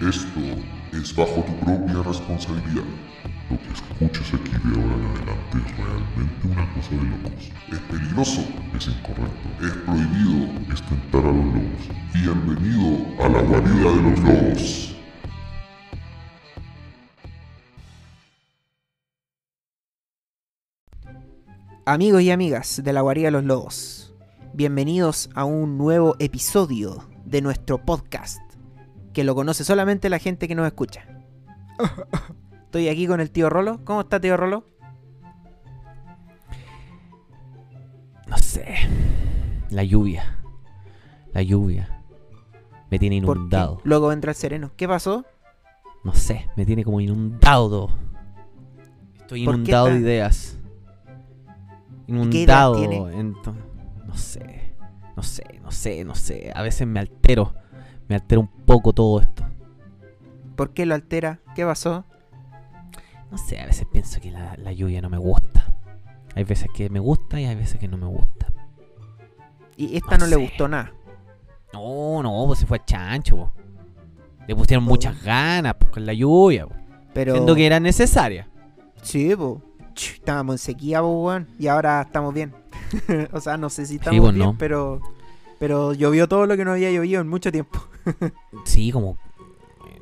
Esto es bajo tu propia responsabilidad. Lo que escuches aquí de ahora en adelante es realmente una cosa de locos. Es peligroso, es incorrecto, es prohibido, es tentar a los lobos. Bienvenido a la guarida de los lobos. Amigos y amigas de la Guarida de los Lobos, bienvenidos a un nuevo episodio de nuestro podcast, que lo conoce solamente la gente que nos escucha. Estoy aquí con el tío Rolo. ¿Cómo está tío Rolo? No sé. La lluvia. La lluvia. Me tiene ¿Por qué? inundado. Luego vendrá el sereno. ¿Qué pasó? No sé, me tiene como inundado. Estoy ¿Por qué inundado de ideas. qué edad Inundado. tiene? ento- No sé. No sé, no sé, no sé. A veces me altero. Me altera un poco todo esto. ¿Por qué lo altera? ¿Qué pasó? No sé, a veces pienso que la, la lluvia no me gusta. Hay veces que me gusta y hay veces que no me gusta. Y esta no, No le sé. gustó nada. No, no, pues se fue a chancho. po. Le pusieron muchas ganas pues, con la lluvia. po. Pero. Siendo que era necesaria. Sí. Ch, Estábamos en sequía, po, weón. Y ahora estamos bien. o sea, no sé si estamos Sí, pues, bien, no. pero. Pero llovió todo lo que no había llovido en mucho tiempo. Sí, como. eh,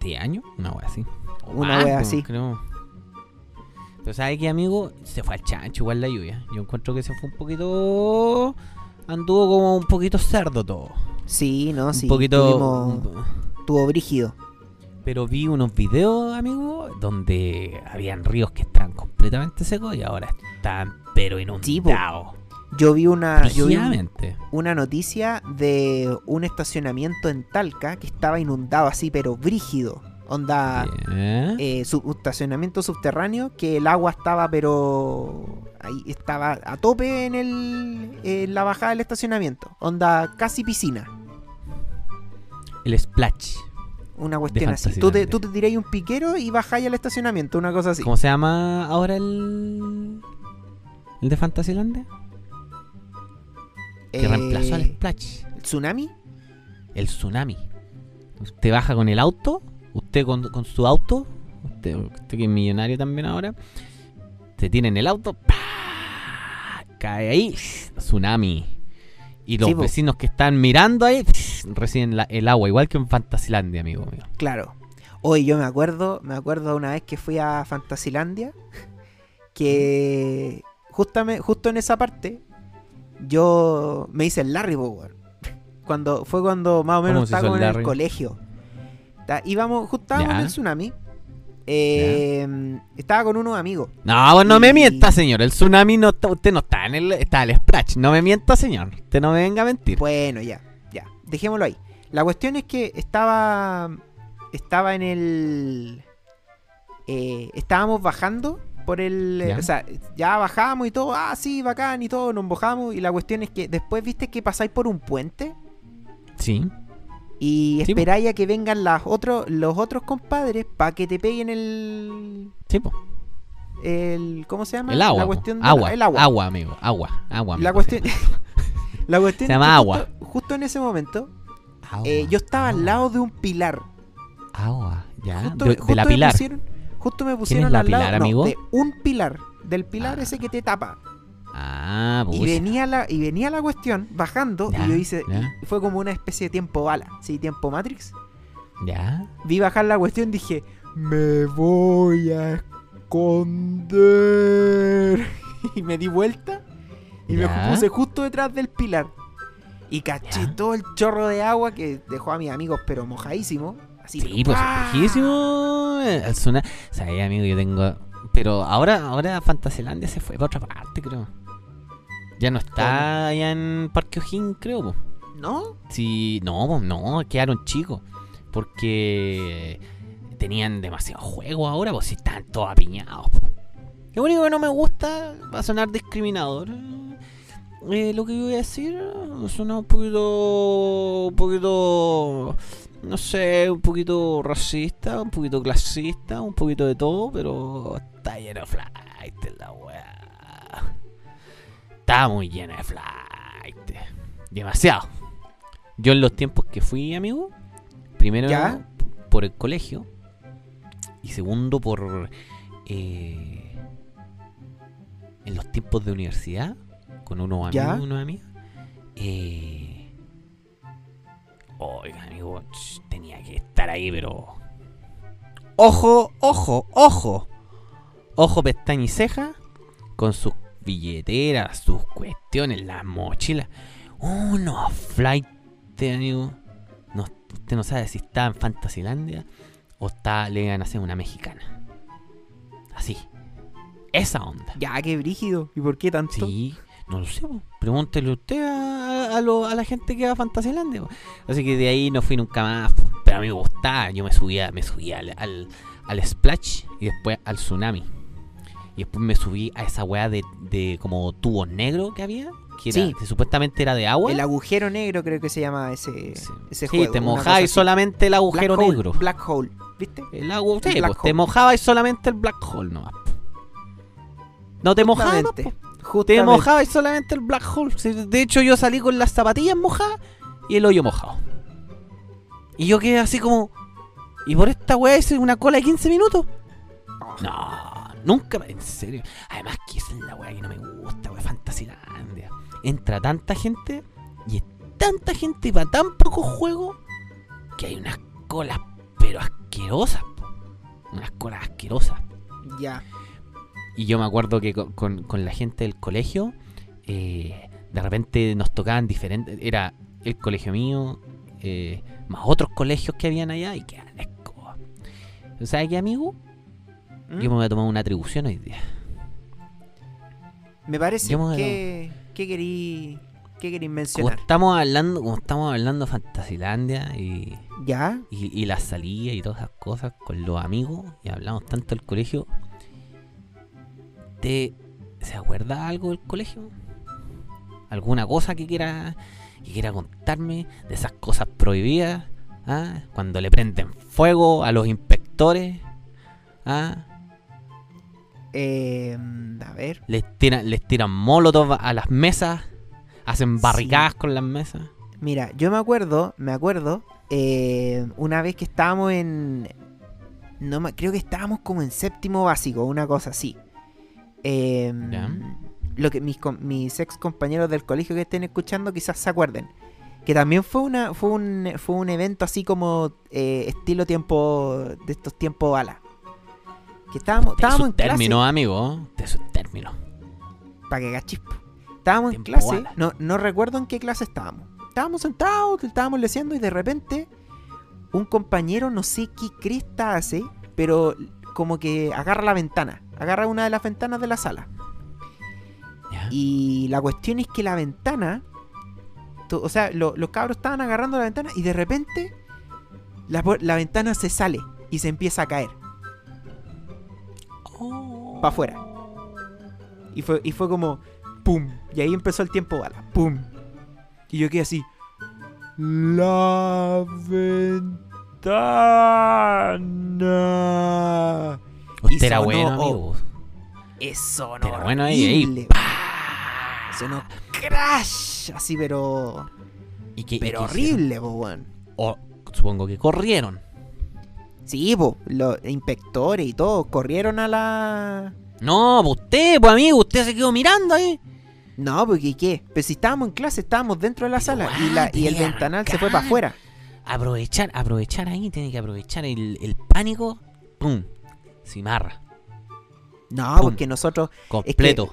¿10 años? Una wea así. O Una más, wea po, así. Creo. Pero ¿sabes qué, amigo? Se fue al chancho igual la lluvia. Yo encuentro que se fue un poquito. Anduvo como un poquito cerdo todo. Sí, no, sí. un poquito. tuvimos- Tuvo brígido. Pero vi unos videos, amigo, donde habían ríos que estaban completamente secos y ahora están, pero Sí, inundados. Yo vi una. Yo vi un- Brígidamente. una noticia de un estacionamiento en Talca que estaba inundado así, pero brígido. Onda, eh, estacionamiento subterráneo que el agua estaba, pero ahí estaba a tope en, el, en la bajada del estacionamiento. Onda, casi piscina. El splash. Una cuestión así. Tú te, tú te tiráis un piquero y bajáis al estacionamiento, una cosa así. ¿Cómo se llama ahora el. el de Fantasylandia? Que Eh, reemplazó al splash. ¿El tsunami? El tsunami. Usted baja con el auto, usted con, con su auto, usted, usted que es millonario también ahora, se tiene en el auto, ¡pah! cae ahí, tsunami. Y los Sí, vecinos que están mirando ahí reciben la- el agua, igual que en Fantasylandia, amigo mío. Claro. Hoy yo me acuerdo, me acuerdo una vez que fui a Fantasilandia, que justamente, justo en esa parte, yo me hice el Larry, po, weón. Cuando, fue cuando más o ¿Cómo menos estaba en el colegio. Íbamos, justo estábamos en el tsunami. eh, estaba con unos amigos. No, pues no me mienta, señor. El tsunami no está, usted no está en el, está en el splash. No me mienta, señor. Usted no me venga a mentir. Bueno, ya, ya. Dejémoslo ahí. La cuestión es que estaba. Estaba en el. eh, estábamos bajando por el. eh, Ya. O sea, ya bajamos y todo. Ah, sí, bacán y todo. Nos bajamos. Y la cuestión es que después viste que pasáis por un puente. Sí. Y Sí, po. esperáis a que vengan las otros, los otros compadres para que te peguen el. Sí, po. el ¿Cómo se llama? El agua. La cuestión de- agua, el agua. agua. amigo. Agua. Agua. La amigo, cuestión. sí. la cuestión Se llama agua. Justo, justo en ese momento. Agua, eh, yo estaba al lado de un pilar. Agua. Ya. Justo, de, de justo la me Pilar. pusieron- justo me pusieron la al lado no, de un pilar. Del pilar Ah. ese que te tapa. Ah, Y pucha. venía, la, y venía la cuestión bajando. Ya, y yo hice. y fue como una especie de tiempo bala. Sí, tiempo Matrix. Ya. Vi bajar la cuestión dije. Me voy a esconder. y me di vuelta. Y Ya. me puse justo detrás del pilar. Y caché Ya. todo el chorro de agua que dejó a mis amigos, pero mojadísimo. Así, Sí, pero pues ¡guau! es bajísimo. El tsunami. O sea, amigo, yo tengo. Pero ahora, ahora Fantasylandia se fue para otra parte, creo. Ya no está allá en Parque O'Higgins, creo, po. ¿No? Sí, no, no, quedaron chicos. Porque tenían demasiado juego ahora, pues si están todos apiñados. po. Lo único que no me gusta, va a sonar discriminador. eh, lo que yo voy a decir eh, suena un poquito. Un poquito. No sé, un poquito racista, un poquito clasista, un poquito de todo, pero está lleno de flight la weá. Está muy llena de flight. Demasiado. Yo en los tiempos que fui, amigo, primero ¿Ya? por el colegio. Y segundo por... eh, en los tiempos de universidad, con unos amigos y unas amigas. Eh, oiga, amigo, tenía que estar ahí, pero... Ojo, ojo, ojo. Ojo, pestaña y ceja. Con sus billeteras, sus cuestiones, las mochilas. Unos flights, amigo. No, usted no sabe si está en Fantasylandia o está, le van a hacer una mexicana. Así. Esa onda. Ya, qué brígido. ¿Y por qué tanto? Sí, no lo sé. po. Pregúntele usted a, a lo- a la gente que va a Fantasylandia. po. Así que de ahí no fui nunca más. po. Pero a mí me gustaba. Yo me subía, me subía al, al, al Splash y después al Tsunami. Y después me subí a esa weá de, de como tubos negros que había. Que, era- Sí. que supuestamente era de agua. El agujero negro creo que se llama ese, Sí, ese Sí, juego. te así. solamente el Black agujero hole, negro. Black hole, ¿viste? El agua, sí, Black pues, te hole. solamente el black hole nomás. No te mojabas, no, Justamente, te mojabas solamente el black hole. De hecho, yo salí con las zapatillas mojadas y el hoyo mojado. Y yo quedé así como. ¿Y por esta weá hice una cola de 15 minutos? No, nunca, en serio. Además, que esa es la weá que no me gusta, weá, Fantasylandia. Entra tanta gente y es tanta gente para tan poco juego que hay unas colas, pero asquerosas, po. unas colas asquerosas. Ya. Y yo me acuerdo que con, con- con la gente del colegio, eh, de repente nos tocaban diferentes. Era el colegio mío, eh, más otros colegios que habían allá y que escoba. ¿Sabes qué, amigo? ¿Mm? Yo me voy a tomar una atribución hoy día. Me parece yo me- que... ¿Qué querí, qué querí Como mencionar? estamos hablando, como estamos hablando de Fantasilandia y, ¿Ya? y, y la salida y todas esas cosas con los amigos y hablamos tanto del colegio. ¿Te, ¿Se acuerda algo del colegio? ¿Alguna cosa que quiera, que quiera contarme de esas cosas prohibidas? ¿Ah? Cuando le prenden fuego a los inspectores. ¿Ah? Eh, a ver. Les tiran, les tiran molotov a las mesas. Hacen Sí. barricadas con las mesas. Mira, yo me acuerdo, me acuerdo, eh, una vez que estábamos en... No creo que estábamos como en séptimo básico, una cosa así. Eh, Ya. Lo que mis, mis ex compañeros del colegio que estén escuchando quizás se acuerden. Que también fue una fue un, fue un evento así como eh, estilo tiempo de estos tiempos bala. Que estábamos, estábamos en sus clase. términos, amigo. De sus términos. Para que cachispo. Estábamos en clase, no, no recuerdo en qué clase estábamos. Estábamos sentados, estábamos leyendo y de repente un compañero, no sé qué cresta hace, pero como que agarra la ventana, agarra una de las ventanas de la sala. Y la cuestión es que la ventana, o sea, lo- los cabros estaban agarrando la ventana y de repente la, la ventana se sale y se empieza a caer para afuera. Y fue, y fue como, ¡pum! Y ahí empezó el tiempo bala, ¡pum! Y yo quedé así, ¡La ventana! Usted era bueno, amigo. Eso no era bueno ahí. Sonó crash, así pero... ¿Y qué- y Pero qué horrible, po, weón. O, supongo que corrieron. Sí, po, los inspectores y todo corrieron a la... No, pues usted, pues amigo, usted se quedó mirando ahí. No, porque ¿qué? Pero si estábamos en clase, estábamos dentro de la sala y, la, y el ventanal se fue para afuera. Aprovechar, aprovechar ahí, tiene que aprovechar el, el pánico. ¡Pum! Cimarra. No, Pum. porque nosotros... Completo.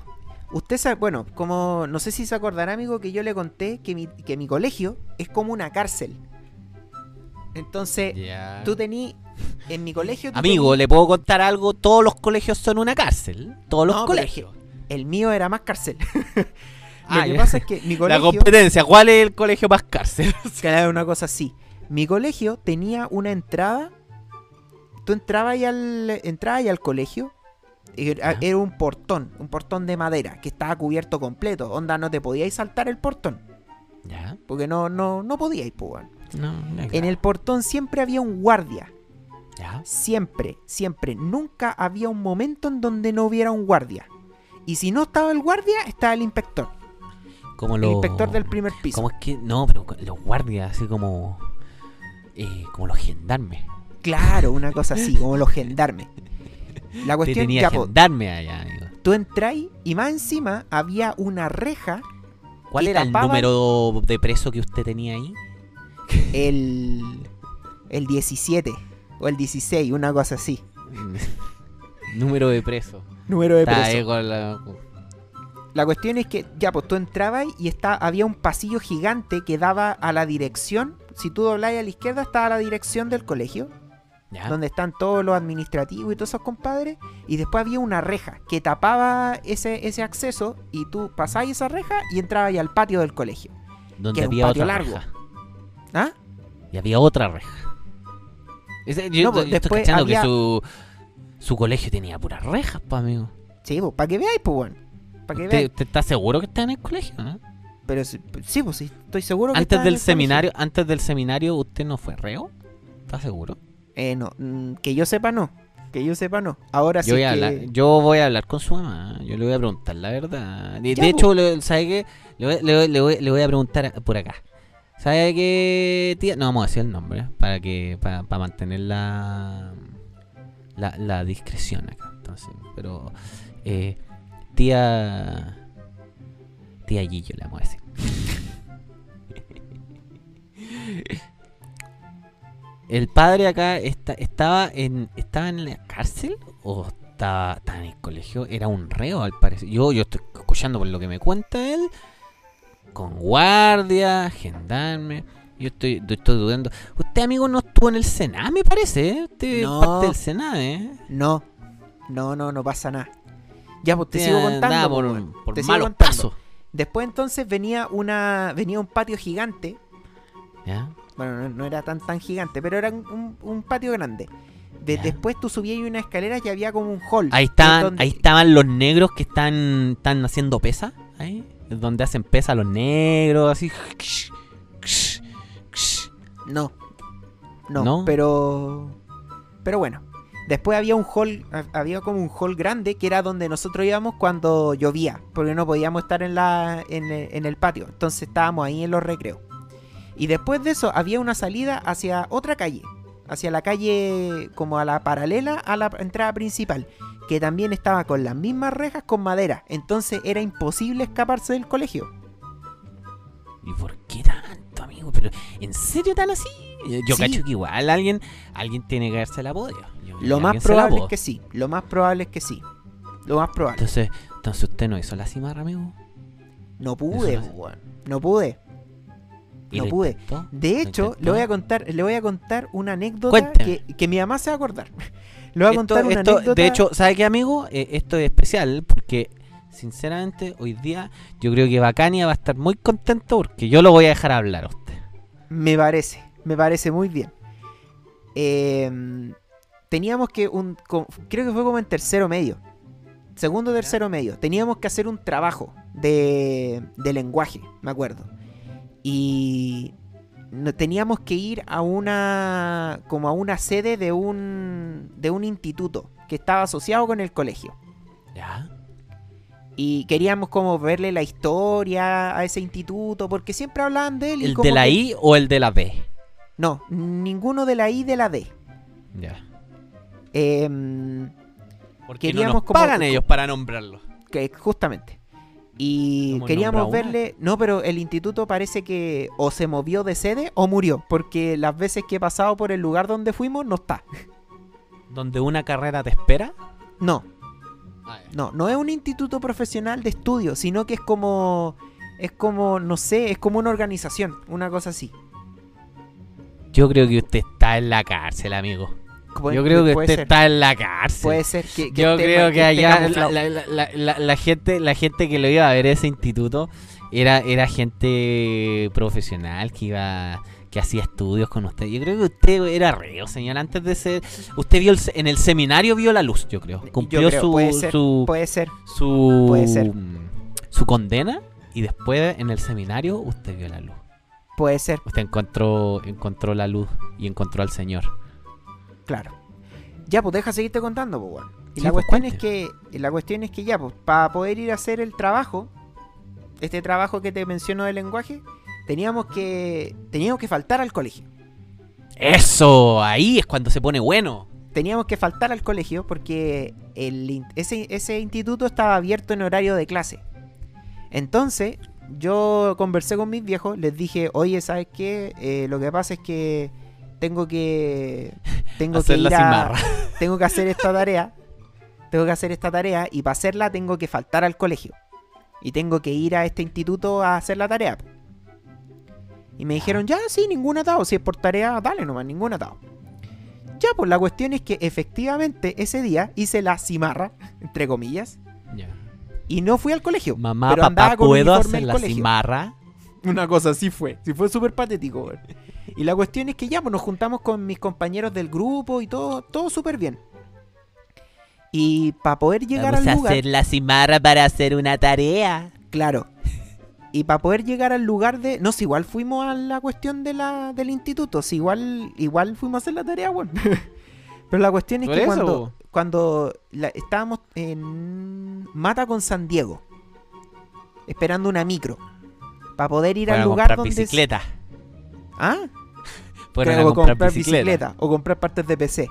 Usted sabe, bueno, como no sé si se acordará, amigo, que yo le conté que mi, que mi colegio es como una cárcel. Entonces, tú tení en mi colegio... Amigo, tení- le puedo contar algo. Todos los colegios son una cárcel. Todos los No, colegios. el mío era más cárcel. Ah, Lo que pasa es que mi La colegio... competencia. ¿Cuál es el colegio más cárcel? era una cosa así. Mi colegio tenía una entrada. Tú entrabas ahí al, entrabas ahí al colegio. Era, era un portón, un portón de madera que estaba cubierto completo. Onda, no te podíais saltar el portón. ya. Porque no, no, no podíais, pues. No, En el portón siempre había un guardia. Ya. Siempre, siempre. Nunca había un momento en donde no hubiera un guardia. Y si no estaba el guardia, estaba el inspector. Como El inspector del primer piso. ¿Cómo es que.? No, pero los guardias, así como. eh, como los gendarmes. Claro, una cosa así, como los gendarmes. La cuestión, tenía ya, gendarme allá, amigo. tú entráis y más encima había una reja, ¿Cuál era el número de preso que usted tenía ahí? el, el 17 o el 16, una cosa así. número de preso. Número de Está preso. ahí con la- La cuestión es que, ya, pues tú entrabas y está, había un pasillo gigante que daba a la dirección. Si tú doblabas a la izquierda, estaba la dirección del colegio, ¿Ya? donde están todos los administrativos y todos esos compadres. Y después había una reja que tapaba ese, ese acceso y tú pasabas esa reja y entrabas al patio del colegio. Donde que era un había patio otra largo. reja. ¿Ah? Y había otra reja. Ese- yo, No, pues, yo estoy después cachando había- que su, su colegio tenía puras rejas, pues, amigo. Sí, pues, para que veáis, pues, bueno. Para que ¿Usted, veáis. usted está seguro que está en el colegio, no? Pero sí, sí, pues sí, estoy seguro que Antes en del el colegio. seminario, antes del seminario, ¿usted no fue reo? ¿Está seguro? Eh, no, mm, que yo sepa no. Que yo sepa no. Ahora sí Yo voy, a que... hablar, yo voy a hablar con su mamá. Yo le voy a preguntar la verdad. De, hecho, ¿sabe qué? Le voy, le voy- le voy- le voy a preguntar a- por acá. ¿Sabe qué, tía? No vamos a decir el nombre, ¿eh? para que para, para mantener la, la la discreción acá. Entonces, pero eh, tía tía Gillo le vamos a decir. El padre acá está, estaba en estaba en la cárcel o estaba, estaba en el colegio, era un reo al parecer. Yo yo estoy escuchando por lo que me cuenta él con guardia, gendarme. Yo estoy, estoy dudando. Usted, amigo, no estuvo en el Senado, me parece. ¿eh? Usted es No. parte del Senado, ¿eh? No, no, no, no pasa nada. Ya, pues te sigo contando. pues, por, weón. por Te sigo malos contando. pasos. Después entonces venía una venía un patio gigante. ¿Ya? Bueno, no, no era tan tan gigante, pero era un, patio grande. De-. Después tú subías una escalera y había como un hall. Ahí estaban, donde- ahí estaban los negros que están, están haciendo pesa. Ahí, donde hacen pesa los negros, así. No. No, ¿No? pero. Pero bueno. Después había un hall, ha- había como un hall grande que era donde nosotros íbamos cuando llovía, porque no podíamos estar en, la, en el patio. Entonces estábamos ahí en los recreos. Y después de eso había una salida hacia otra calle, hacia la calle como a la paralela a la entrada principal, que también estaba con las mismas rejas con madera. Entonces era imposible escaparse del colegio. ¿Y por qué tanto, amigo? Pero, ¿en serio tan así? Yo Sí. cacho que igual alguien, alguien tiene que darse la podio. Yo Lo más probable es que sí, lo más probable es que sí. Lo más probable. Entonces, entonces usted no hizo la cimarra, amigo. No pude. No pude. ¿Y No pude. De ¿Lo hecho, le voy a contar, le voy a contar una anécdota que, que mi mamá se va a acordar. Le voy a Esto- contar una esto, anécdota. De hecho, ¿sabe qué, amigo? Eh, esto es especial porque, sinceramente, hoy día yo creo que Bacania va a estar muy contento porque yo lo voy a dejar hablar a usted. me parece, me parece muy bien. Eh, teníamos que un, creo que fue como en tercero medio, segundo tercero medio. Teníamos que hacer un trabajo de, de lenguaje, me acuerdo. Y teníamos que ir a una como a una sede de un de un instituto que estaba asociado con el colegio. ¿Ya? Y queríamos como verle la historia a ese instituto, porque siempre hablaban de él. y ¿El como de la que- I o el de la B? No, ninguno de la I de la D. Ya. Em, Porque no nos como- pagan ellos para nombrarlo. que justamente. Y ¿Hemos queríamos verle... No, pero el instituto parece que o se movió de sede o murió, porque las veces que he pasado por el lugar donde fuimos no está. Donde una carrera te espera. No, no, no es un instituto profesional de estudio, sino que es como... Es como, no sé, es como una organización, una cosa así. Yo creo que usted está en la cárcel, amigo. Yo creo que usted ser, está en la cárcel. Puede ser que... que Yo creo que allá la, la- la- gente, la gente que lo iba a ver ese instituto era, era gente profesional que iba que hacía estudios con usted. Yo creo que usted era reo, señor, antes de ser usted vio el en el seminario vio la luz, yo creo. Cumplió Yo creo, su puede ser, su puede ser. su puede ser. su condena y después en el seminario usted vio la luz. Puede ser, Usted encontró encontró la luz y encontró al Señor. Claro. Ya, pues deja seguirte contando, pues, weón. Y Sí, la pues, cuestión es que, la cuestión es que ya, pues, para poder ir a hacer el trabajo, este trabajo que te menciono del lenguaje, teníamos que, teníamos que faltar al colegio. Eso, ahí es cuando se pone bueno. teníamos que faltar al colegio porque el in- ese, ese instituto estaba abierto en horario de clase. Entonces, yo conversé con mis viejos, les dije, oye, ¿sabes qué? Eh, lo que pasa es que tengo que. Tengo Hacer que la ir a-. Tengo que hacer esta tarea. Tengo que hacer esta tarea y para hacerla tengo que faltar al colegio. Y tengo que ir a este instituto a hacer la tarea. Y me dijeron, ya, sí, ningún atado. Si es por tarea, dale nomás, ningún atado. Ya, pues la cuestión es que efectivamente ese día hice la cimarra, entre comillas, Ya. y no fui al colegio. Mamá, pero andaba papá, con ¿puedo hacer la colegio. cimarra? Una cosa así fue. Sí, fue súper patético, weón. Y la cuestión es que ya, pues nos juntamos con mis compañeros del grupo y todo, todo súper bien. Y para poder llegar Vamos al a lugar. hacer la cimarra para hacer una tarea. Claro. Y para poder llegar al lugar de. No, si igual fuimos a la cuestión de la, del instituto. Si igual, igual fuimos a hacer la tarea, bueno. Pero la cuestión es que eso, cuando, cuando la- estábamos en Mata con San Diego, esperando una micro, para poder ir al lugar donde. bicicleta. ¿Ah? Fueron a que comprar, bicicleta. O comprar partes de PC.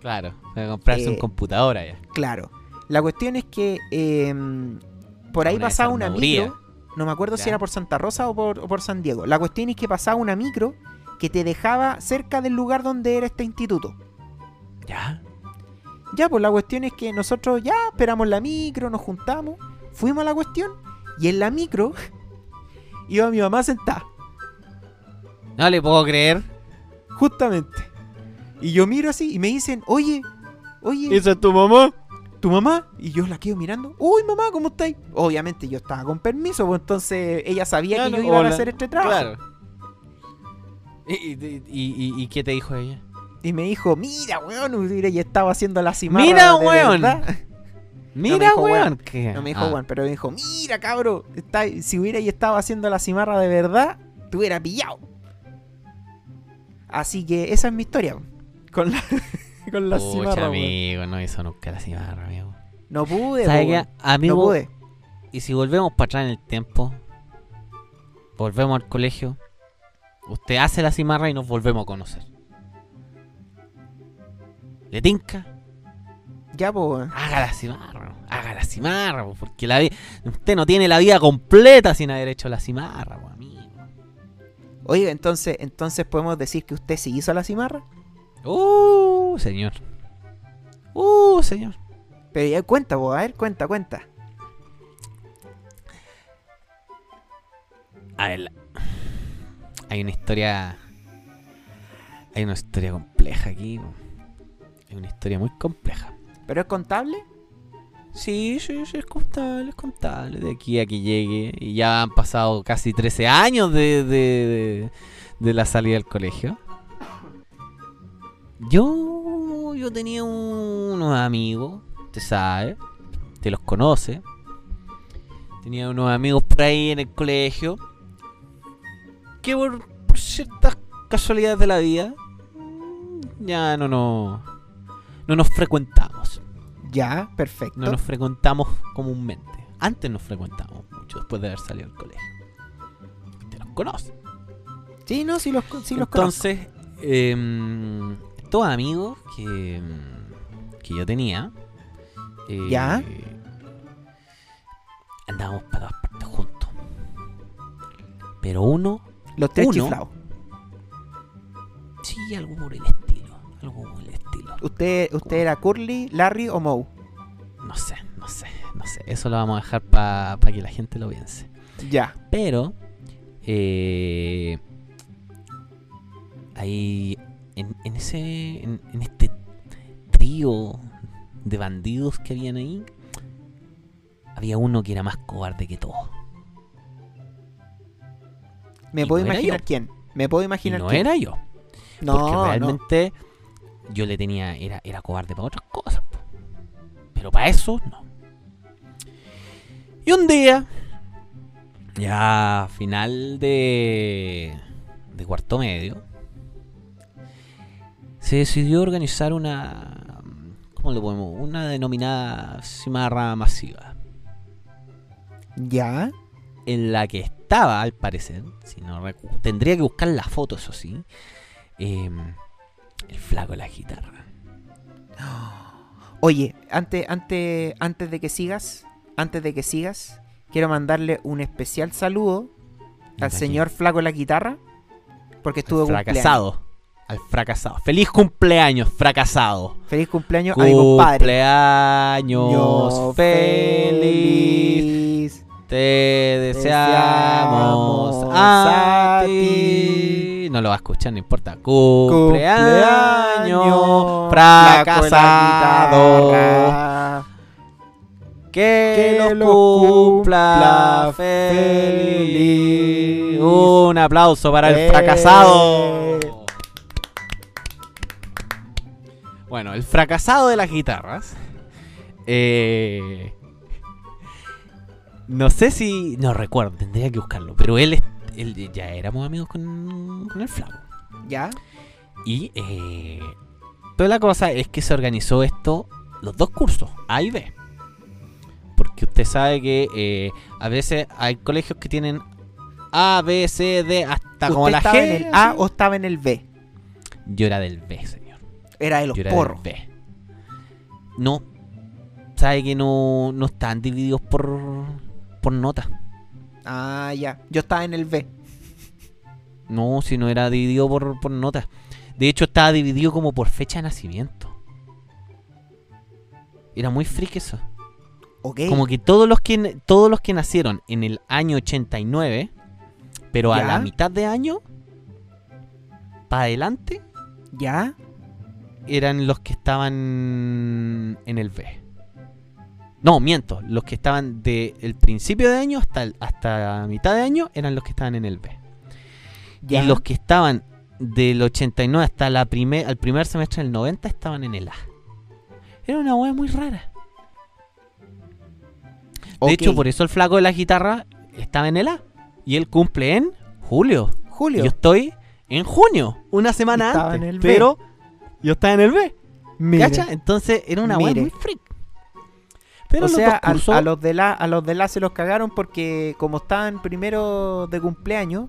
Claro, fueron a comprarse Eh, un computador allá. Claro. La cuestión es que em, por ahí Una pasaba una micro. No me acuerdo si era por Santa Rosa o por, o por San Diego. La cuestión es que pasaba una micro que te dejaba cerca del lugar donde era este instituto. ¿Ya? Ya, pues la cuestión es que nosotros ya esperamos la micro, nos juntamos, fuimos a la cuestión y en la micro iba mi mamá sentada, No le puedo creer. Justamente. Y yo miro así y me dicen, oye, oye, ¿Esa es tu mamá? ¿tu mamá? Y yo la quedo mirando, uy mamá, ¿cómo estáis? Obviamente yo estaba con permiso, pues entonces ella sabía que yo iba a hacer este trabajo. Claro. ¿Y, y, y- qué te dijo ella? Y me dijo, mira, weón, y estaba haciendo la cimarra Mira, de weón. verdad". Mira, dijo, weón. No me dijo, Ah, weón, pero me dijo, mira, cabro, está- si hubiera estado haciendo la cimarra de verdad, te hubiera pillado. Así que esa es mi historia, con la, con la pucha, cimarra, amigo, no hizo nunca la cimarra, amigo. No pude. Amigo, No pude. y si volvemos para atrás en el tiempo, volvemos al colegio, usted hace la cimarra y nos volvemos a conocer. ¿Le tinca? Ya, pues. Haga la cimarra, haga la cimarra, po, porque la usted no tiene la vida completa sin haber hecho la cimarra, po, amigo. Oiga, entonces, entonces podemos decir que usted sí hizo la cimarra. Uh, señor. Uh, señor. Pero ya cuenta, po, a ver, cuenta, cuenta. A ver, hay una historia. Hay una historia compleja aquí. Hay una historia muy compleja. ¿Pero es contable? Sí, sí, sí, es contable, es contable. De aquí a que llegue. Y ya han pasado casi 13 años de, de, de- la salida del colegio. Yo, yo tenía unos amigos, te sabe, te los conoce. Tenía unos amigos por ahí en el colegio. Que por, por ciertas casualidades de la vida. mm, Ya no nos, no nos frecuentamos. Ya, perfecto. No nos frecuentamos comúnmente. Antes nos frecuentamos mucho después de haber salido del colegio. Te los conoces. Sí, no, sí los, sí los conozco. Entonces, em, estos amigos que, que yo tenía. eh, ¿Ya? Andábamos para todas partes juntos. Pero uno, Los tres uno- chiflados. sí, algo por el estilo. Algo estilo. ¿Usted, ¿Usted era Curly, Larry o Moe? No sé, no sé, no sé. Eso lo vamos a dejar para que la gente lo piense. Ya. Pero eh, ahí en, en ese en, en este trío de bandidos que habían ahí había uno que era más cobarde que todos. Me Y puedo no imaginar quién. Me puedo Y imaginar no quién. era yo, No, porque no. Yo le tenía era era cobarde para otras cosas, po. pero para eso no. Y un día ya final de de cuarto medio se decidió organizar una ¿cómo le podemos? una denominada cimarra masiva Ya. en la que estaba al parecer si no tendría que buscar la foto eso sí em, el flaco de la guitarra. Oye, antes, antes, antes de que sigas, antes de que sigas, quiero mandarle un especial saludo al ¿De señor Flaco de la guitarra. Porque estuvo Al cumpleaños. fracasado. Al fracasado. Feliz cumpleaños, fracasado. Feliz cumpleaños a mi compadre. Cumpleaños Ño, feliz. Te deseamos Deseamos a a ti. No lo va a escuchar, no importa. Cumpleaños fracasado. Que, los cumpla cumpla feliz. Un aplauso para el Eh. fracasado. Bueno, el fracasado de las guitarras. eh, no sé si. No recuerdo, tendría que buscarlo. Pero él, ya éramos amigos con, con el flaco. ¿Ya? Y. Eh, pero la cosa es que se organizó esto, los dos cursos, A y B. Porque usted sabe que eh, a veces hay colegios que tienen A, B, C, D, hasta como ¿Usted la estaba G. en el A o estaba en el B? Yo era del B, señor. Era de los Yo era porros. del B. No. Sabe que no, no están divididos por, por nota. Ah, ya. Yo estaba en el B. No, si no era dividido por, por nota. De hecho, estaba dividido como por fecha de nacimiento. Era muy freak eso. Ok. Como que todos los que todos los que nacieron en el año 89, pero a la mitad de año para adelante ¿Ya? eran los que estaban en el B. No, miento, los que estaban de el principio de año hasta el- hasta mitad de año eran los que estaban en el B. ¿Ya? Y los que estaban del 89 hasta la primer, al primer semestre del 90 estaban en el A. Era una hueá muy rara. De hecho, por eso el flaco de la guitarra estaba en el A. Y él cumple en julio. Julio. yo estoy en junio, una semana Estaba antes. en el B. pero yo estaba en el B. Mire. ¿Cacha? Entonces era una Mire. muy freak. Pero o los sea, al- cursos- a, los de la, a los de la se los cagaron porque como estaban primero de cumpleaños,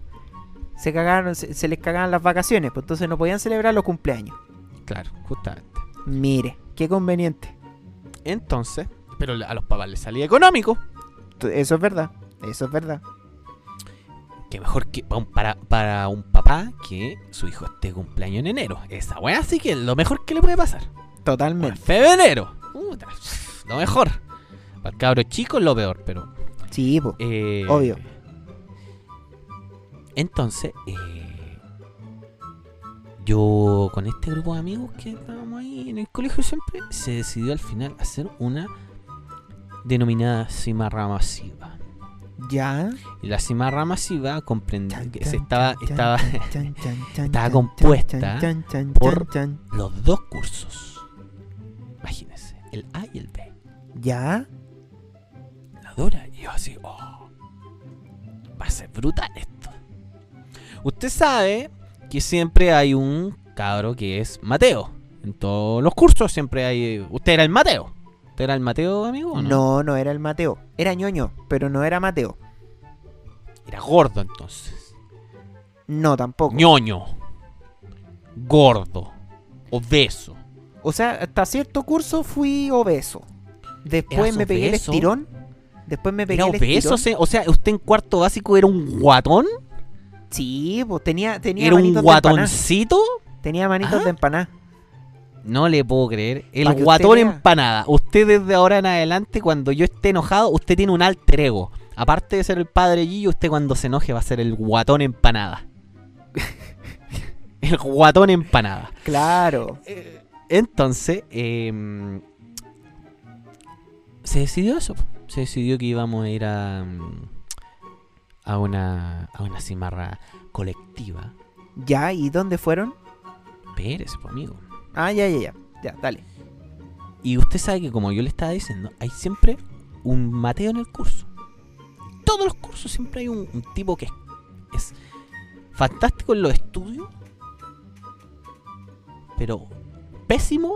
se cagaron, se, se les cagaban las vacaciones, pues entonces no podían celebrar los cumpleaños. Claro, justamente. Mire, qué conveniente. Entonces, pero a los papás les salía económico. Eso es verdad, eso es verdad. Que mejor que para, para un papá que su hijo esté cumpleaños en enero. Esa weá sí que es lo mejor que le puede pasar. O en Totalmente. febrero. Puta, lo mejor. Para el cabro chico es lo peor, pero. Sí, po. eh, Obvio. Entonces, eh, yo con este grupo de amigos que estábamos ahí en el colegio siempre, se decidió al final hacer una denominada cimarra masiva. Ya. Y la cimarra masiva comprendía que se estaba, estaba estaba compuesta por- los dos cursos. Imagínense, el A y el B. Ya. Y yo así, oh, va a ser brutal esto. Usted sabe que siempre hay un cabro que es Mateo. En todos los cursos siempre hay... Usted era el Mateo. ¿Usted era el Mateo, amigo? no? No, no era el Mateo. Era ñoño, pero no era Mateo. Era gordo entonces. No, tampoco. ñoño. Gordo. Obeso. O sea, hasta cierto curso fui obeso. Después ¿Eras me pegué el estirón. Después me pegué ¿Era el obeso? O sea, ¿usted en cuarto básico era un guatón? Sí, pues tenía, tenía ¿Era un manitos de empaná. guatoncito? Tenía manitos ¿Ah? de empaná. No le puedo creer. El guatón usted empanada. Usted desde ahora en adelante, cuando yo esté enojado, usted tiene un alter ego. Aparte de ser el padre Gillo, usted cuando se enoje va a ser el guatón empanada. el guatón empanada. Claro. Entonces, em, se decidió eso. Se decidió que íbamos a ir a, mm, a, una, a una cimarra colectiva. Ya, ¿y dónde fueron? Pérez, pues, amigo. Ah, ya, ya, ya. Ya, dale. Y usted sabe que, como yo le estaba diciendo, hay siempre un Mateo en el curso. Todos los cursos siempre hay un, un tipo que es, es fantástico en los estudios, pero pésimo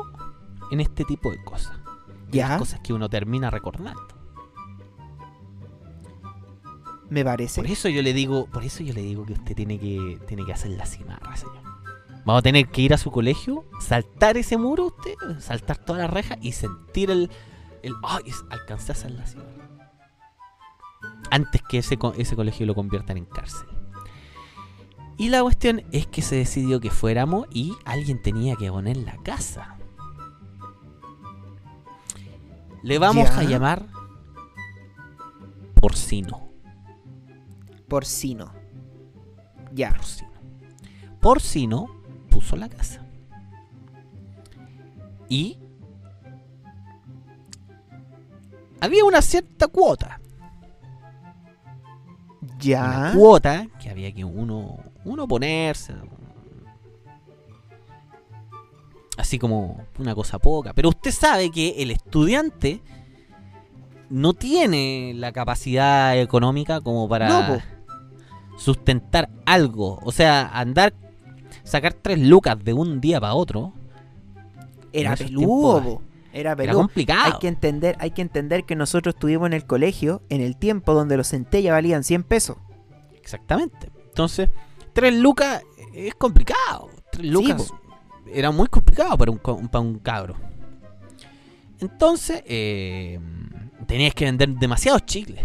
en este tipo de cosas. Ya. las cosas que uno termina recordando. Me parece. Por eso yo le digo, por eso yo le digo que usted tiene que, tiene que hacer la cimarra, señor. Vamos a tener que ir a su colegio, saltar ese muro usted, saltar toda la reja y sentir el... el ¡Ay! alcancé a hacer la ciudad. Antes que ese, ese colegio lo conviertan en cárcel. Y la cuestión es que se decidió que fuéramos y alguien tenía que poner la casa. Le vamos Ya. a llamar Porcino. Porcino. Ya. Porcino. Porcino puso la casa. Y había una cierta cuota. Ya. Una cuota que había que uno, uno ponerse. Así como una cosa poca. Pero usted sabe que el estudiante no tiene la capacidad económica como para No. Sustentar algo. O sea, andar, sacar tres lucas de un día para otro. Era peludo, tiempos. Era complicado. Hay que entender, hay que entender que nosotros estuvimos en el colegio en el tiempo donde los centellas valían 100 pesos. Exactamente. Entonces, tres lucas es complicado. Tres lucas era muy complicado para un, para un cabro. Entonces, eh, tenías que vender demasiados chicles,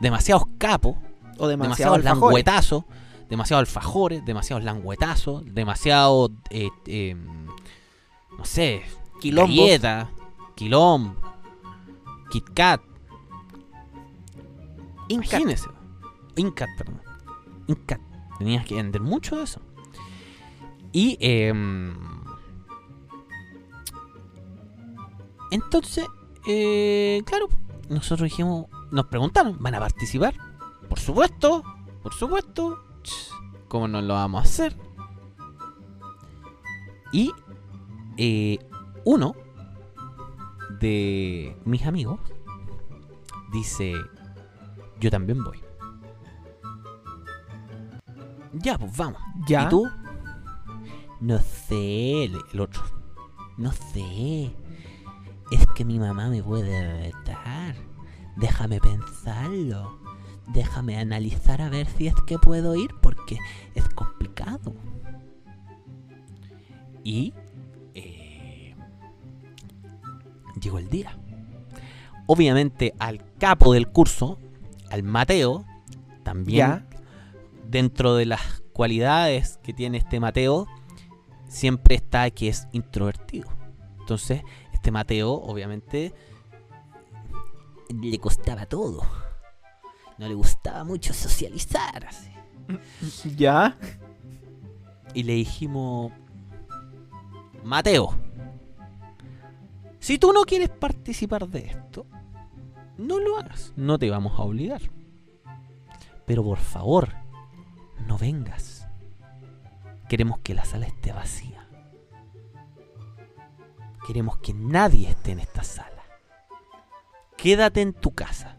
demasiados capos, O demasiado demasiados alfajores. langüetazos, demasiados alfajores, demasiados langüetazos, demasiados, eh, eh, no sé, Quilombos. galletas, quilombo, Kit Kat, Inca. Imagínese. Incat, perdón. Incat. Tenías que vender mucho de eso. Y em, entonces, eh, claro, nosotros dijimos, nos preguntaron, ¿van a participar? Por supuesto, por supuesto. ¿Cómo no lo vamos a hacer? Y eh, uno de mis amigos dice, yo también voy. Ya, pues vamos. Ya. ¿Y tú? No sé, el, otro. No sé. Es que mi mamá me puede vetar. Déjame pensarlo. Déjame analizar a ver si es que puedo ir porque es complicado. Y eh, llegó el día. Obviamente al capo del curso, al Mateo, también Ya. dentro de las cualidades que tiene este Mateo, siempre está que es introvertido. Entonces, este Mateo, obviamente, le costaba todo. No le gustaba mucho socializar. así. Ya. Y le dijimos, Mateo, si tú no quieres participar de esto, no lo hagas. No te vamos a obligar. Pero por favor, no vengas. Queremos que la sala esté vacía. Queremos que nadie esté en esta sala. Quédate en tu casa.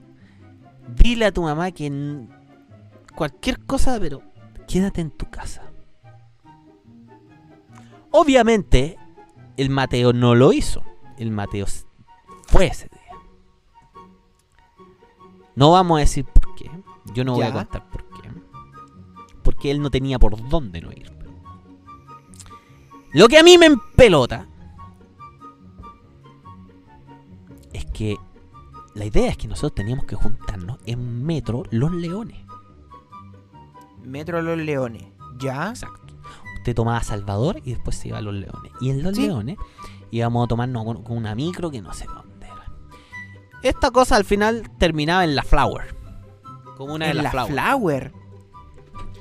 Dile a tu mamá que cualquier cosa, pero quédate en tu casa. Obviamente, el Mateo no lo hizo. El Mateo fue ese día. No vamos a decir por qué. Yo no voy a contar por qué. Porque él no tenía por dónde no ir. Lo que a mí me empelota es que la idea es que nosotros teníamos que juntarnos en Metro Los Leones. Metro Los Leones. Ya. Exacto. Usted tomaba a Salvador y después se iba a Los Leones. Y en Los Sí. Leones íbamos a tomarnos con, con una micro que no sé dónde era. Esta cosa al final terminaba en la Flower. Como una de las la Flower. Flower.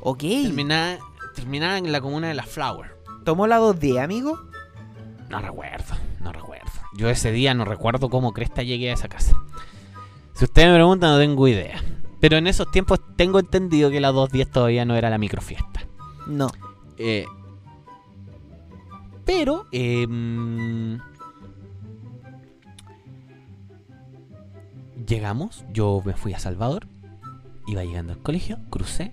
Ok. terminaba, terminaba en la comuna de la Flower. ¿Tomó la 2D, amigo? No recuerdo. Yo ese día no recuerdo cómo Cresta llegué a esa casa. Si usted me pregunta, no tengo idea. Pero en esos tiempos tengo entendido que la 210 todavía no era la microfiesta. No. Eh, pero, em, llegamos, yo me fui a Salvador, iba llegando al colegio, crucé.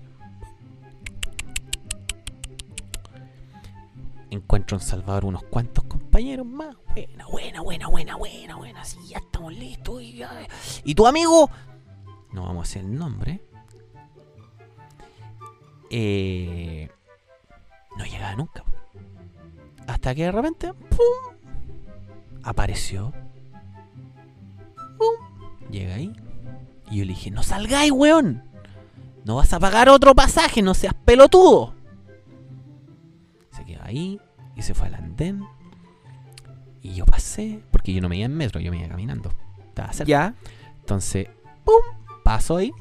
Encuentro en Salvador unos cuantos compañeros más. Buena, buena, buena, buena, buena, buena. Sí, ya estamos listos. Y, ya- ¿Y tu amigo? No vamos a decir el nombre. Eh, no llegaba nunca. Hasta que de repente, ¡pum! Apareció. ¡Pum! Llega ahí. Y yo le dije, no salgáis, weón. No vas a pagar otro pasaje, no seas pelotudo. Ahí y se fue al andén. Y yo pasé, porque yo no me iba en metro, yo me iba caminando. Estaba cerca. Ya. Entonces, ¡pum! Paso ahí.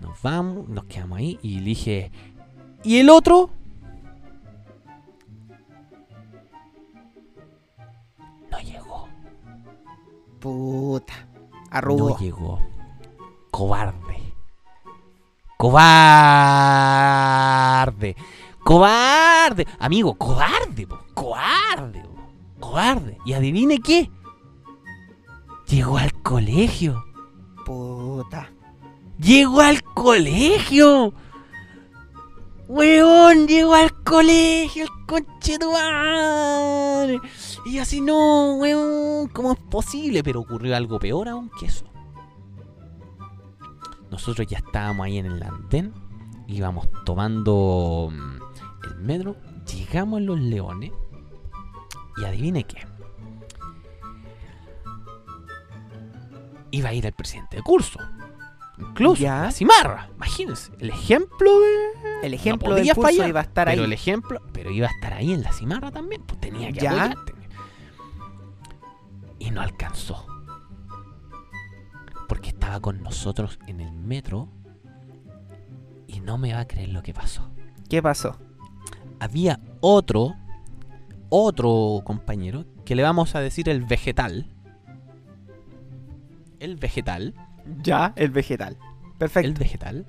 Nos vamos, nos quedamos ahí. Y dije, ¿y el otro? No llegó. Puta. Arrugó. No llegó. Cobarde. Cobarde. Cobarde. Amigo, cobarde. po. Cobarde. po. Cobarde. Y adivine qué. Llegó al colegio. Puta. Llegó al colegio. Weón, llegó al colegio, el conche tu madre. Y así, no, weón, ¿cómo es posible? Pero ocurrió algo peor aún que eso. Nosotros ya estábamos ahí en el andén, íbamos tomando mm, el metro, llegamos a Los Leones y adivine qué. Iba a ir el presidente de curso. Incluso, Ya. la cimarra. Imagínense, el ejemplo de... El ejemplo No del podía curso fallar, iba a estar pero ahí. el ejemplo, pero iba a estar ahí en la cimarra también, pues tenía que Ya. apoyarte. Y no alcanzó. Porque estaba con nosotros en el metro y no me va a creer lo que pasó. ¿Qué pasó? Había otro, otro compañero, que le vamos a decir el vegetal. El vegetal. Ya, el vegetal. Perfecto. el vegetal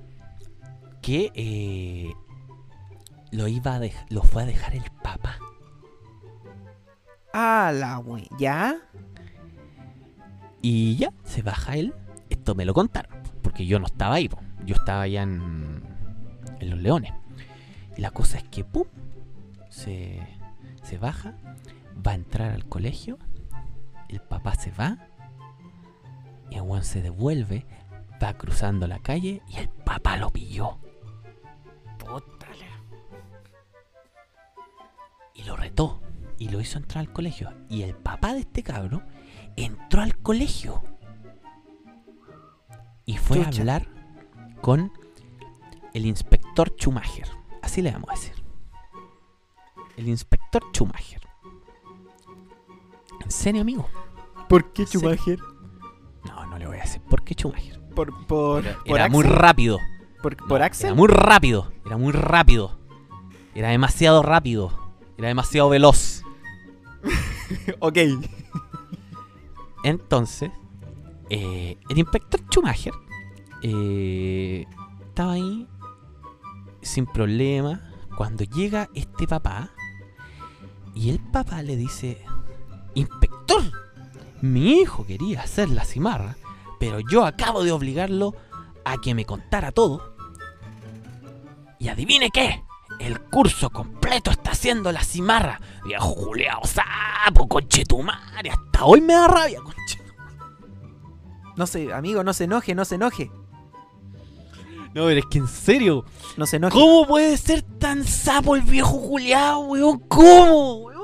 que eh, lo iba a lo fue a dejar el papa Ah, la wey. ¿Ya? y ya se baja él esto me lo contaron porque yo no estaba ahí po. yo estaba allá en, en los leones la cosa es que pum se, se baja va a entrar al colegio el papá se va y el weón se devuelve va cruzando la calle y el papá lo pilló. Y lo retó y lo hizo entrar al colegio. Y el papá de este cabro entró al colegio. Y fue a hablar con el inspector Schumacher. Así le vamos a decir. El inspector Schumacher. ¿En serio, amigo? ¿Por qué. Schumacher? No, no le voy a decir por qué Schumacher. ¿Por, por, Era, por era muy rápido. ¿Por, No, por Axel? Era muy rápido. Era muy rápido. Era demasiado rápido. Era demasiado veloz. Ok. Entonces, eh, el inspector Schumacher eh, estaba ahí sin problema. Cuando llega este papá, y el papá le dice: Inspector, mi hijo quería hacer la cimarra, pero yo acabo de obligarlo a que me contara todo. Y adivine qué. El curso completo está haciendo la cimarra. Viejo Juliao sapo, conchetumare. Hasta hoy me da rabia, conche. No se, amigo, no se enoje, no se enoje. No, pero es que en serio. No se enoje. ¿Cómo puede ser tan sapo el viejo Juliao, weón? ¿Cómo, weón?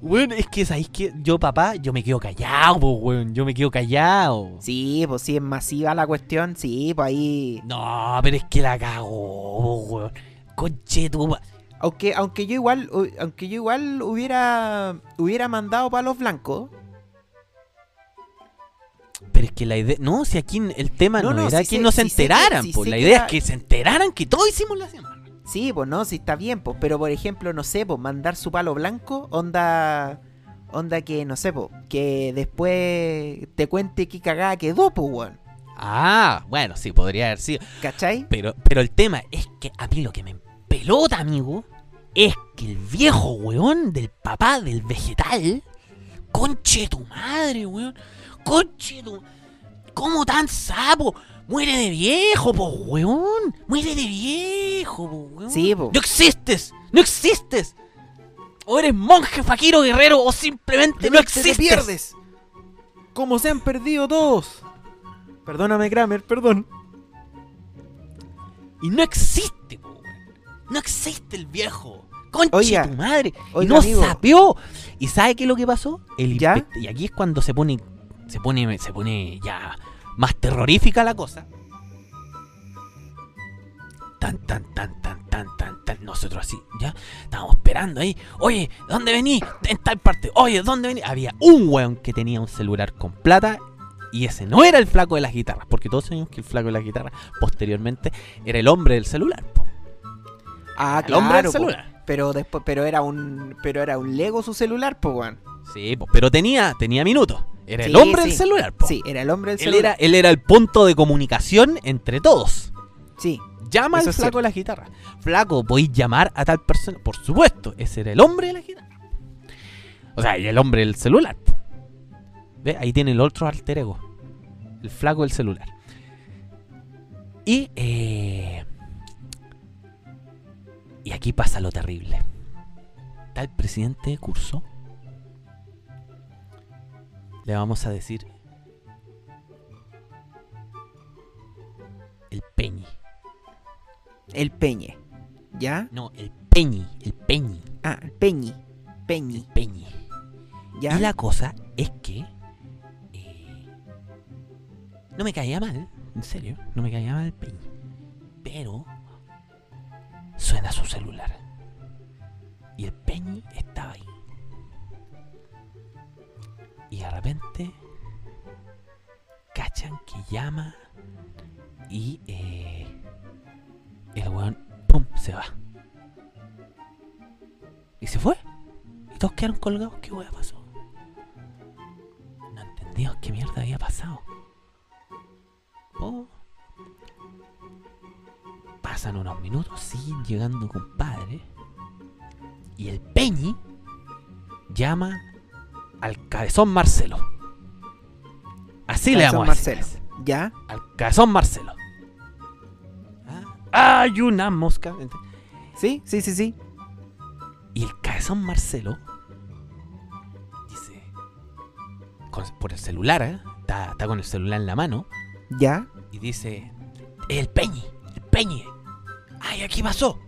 Weón, es que sabéis que yo, papá, yo me quedo callado, po, weón. Yo me quedo callado. Sí, pues sí es masiva la cuestión. Sí, pues ahí. No, pero es que la cagó, weón. Conche tu Aunque, aunque yo igual, aunque yo igual hubiera, hubiera mandado para los blancos. Pero es que la idea. No, si aquí el tema no, No, no, era que no se enteraran, pues. La idea era- es que se enteraran que todos hicimos la semana. Sí, pues no, sí está bien, pues. Pero por ejemplo, no sé, pues mandar su palo blanco, onda. Onda que, no sé, pues. Que después te cuente qué cagada quedó, pues, weón. Ah, bueno, sí, podría haber sido. ¿Cachai? Pero, pero el tema es que a mí lo que me pelota, amigo, es que el viejo weón del papá del vegetal, conche tu madre, weón, conche tu... ¿Cómo tan sapo? Muere de viejo, po, weón. Muere de viejo, po, weón. Sí, po. No existes, no existes. O eres monje, faquiro, guerrero, o simplemente no Te existes. pierdes. Como se han perdido todos. Perdóname, Kramer, perdón. Y no existe, po, weón. No existe el viejo. Conche Oiga, tu madre. y no amigo. sapió. ¿Y sabe qué es lo que pasó? El Y aquí es cuando se pone. Se pone. Se pone ya más terrorífica la cosa. Tan, tan, tan, tan, tan, tan, tan. Nosotros así, ya. Estábamos esperando ahí. Oye, ¿dónde vení? En tal parte. Oye, ¿dónde vení? Había un weón que tenía un celular con plata. Y ese no era el flaco de las guitarras. Porque todos sabemos que el flaco de las guitarras, posteriormente, era el hombre del celular. po. Ah, El hombre del claro. po. celular. Pero después, pero era un, pero era un Lego su celular, po, weón. Sí, po, pero tenía, tenía minutos. Era el Sí, hombre del celular. po. Sí, era el hombre del Él celular. era, él era el punto de comunicación entre todos. Sí, Llama al flaco de las guitarras. Flaco, podéis llamar a tal persona. Por supuesto, ese era el hombre de las guitarras. O sea, y el hombre del celular. po. ¿Ve? Ahí tiene el otro alter ego. El flaco del celular. Y, eh, y aquí pasa lo terrible. Está el presidente de curso. Le vamos a decir el peñi. el Peñe. ¿Ya? No, el peñi, el peñi, Ah, el Peñi. Peñi. el peñi. ¿Ya? Y la cosa es que eh, no me caía mal, en serio, no me caía mal el peñi. Pero suena su celular. Y el peñi estaba ahí. Y de repente cachan que llama y eh, el weón, ¡pum!, se va. Y se fue. Y todos quedaron colgados. ¿Qué weá pasó? No entendíamos qué mierda había pasado. Pasan unos minutos, siguen llegando compadres. Y el Peñi llama al cabezón Marcelo. Así le vamos a decir. Marcelo. ¿Ya? Al cabezón Marcelo. Ah, Hay una mosca. Sí, sí, sí, sí. Y el cabezón Marcelo dice, con- por el celular, ¿eh? está, está con el celular en la mano, ¿Ya? y dice, el Peñi, el Peñi. Ay, aquí pasó.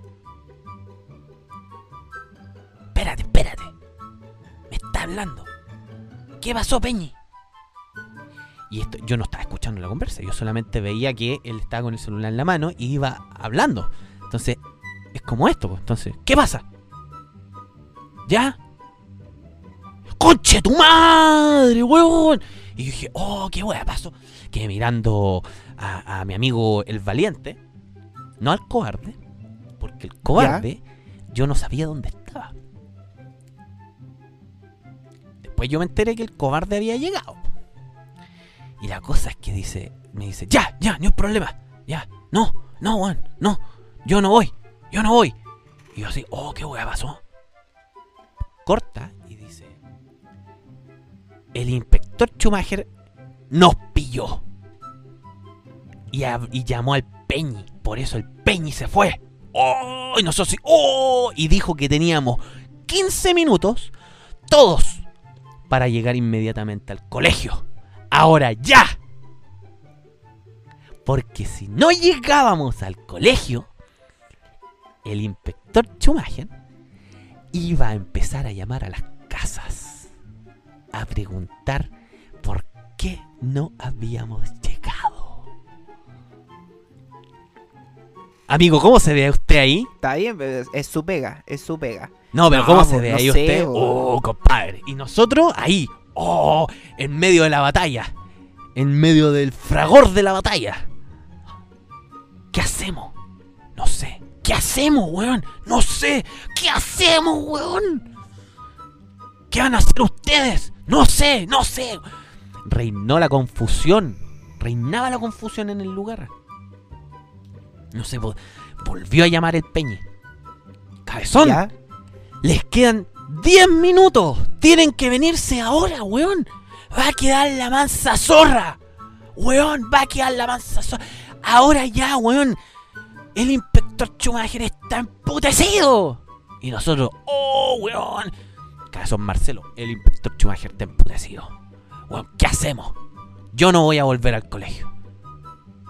Espérate, espérate. Me está hablando. ¿Qué pasó, Peñi? Y esto, yo no estaba escuchando la conversa, yo solamente veía que él estaba con el celular en la mano y iba hablando. Entonces, es como esto, pues. Entonces, ¿qué pasa? ¿Ya? ¡Conche tu madre, huevón! Y yo dije, oh, qué hueá pasó. Quedé mirando a, a mi amigo el valiente, no al cobarde, porque el cobarde yo no sabía dónde estaba. Después yo me enteré que el cobarde había llegado. Y la cosa es que dice, me dice, ya, ya, no hay problema, ya, no, no, Juan, no, yo no voy, yo no voy. Y yo así, oh, qué hueá pasó. Corta y dice, el inspector Schumacher nos pilló. Y, llamó al Peñi. Por eso el Peñi se fue. ¡Oh! Y nosotros, ¡oh! Y dijo que teníamos 15 minutos, todos, para llegar inmediatamente al colegio. Ahora ya. Porque si no llegábamos al colegio, el inspector Schumacher iba a empezar a llamar a las casas a preguntar por qué no habíamos llegado. Amigo, ¿cómo se ve usted ahí? Está bien, es su pega, es su pega. No, pero No, ¿cómo se ve no ahí sé, usted? bo. Oh, compadre. Y nosotros ahí, oh, en medio de la batalla. En medio del fragor de la batalla. ¿Qué hacemos? No sé. ¿Qué hacemos, weón? No sé. ¿Qué hacemos, weón? ¿Qué van a hacer ustedes? No sé, no sé. Reinó la confusión. Reinaba la confusión en el lugar. No sé, vo- volvió a llamar el Peñi. Cabezón. ¿Ya? Les quedan 10 minutos. Tienen que venirse ahora, weón. Va a quedar la mansa zorra. Weón, va a quedar la mansa zorra. Ahora ya, weón. El inspector Schumacher está emputecido. Y nosotros, oh, weón. Cabezón Marcelo, el inspector Schumacher está emputecido. Weón, ¿qué hacemos? Yo no voy a volver al colegio.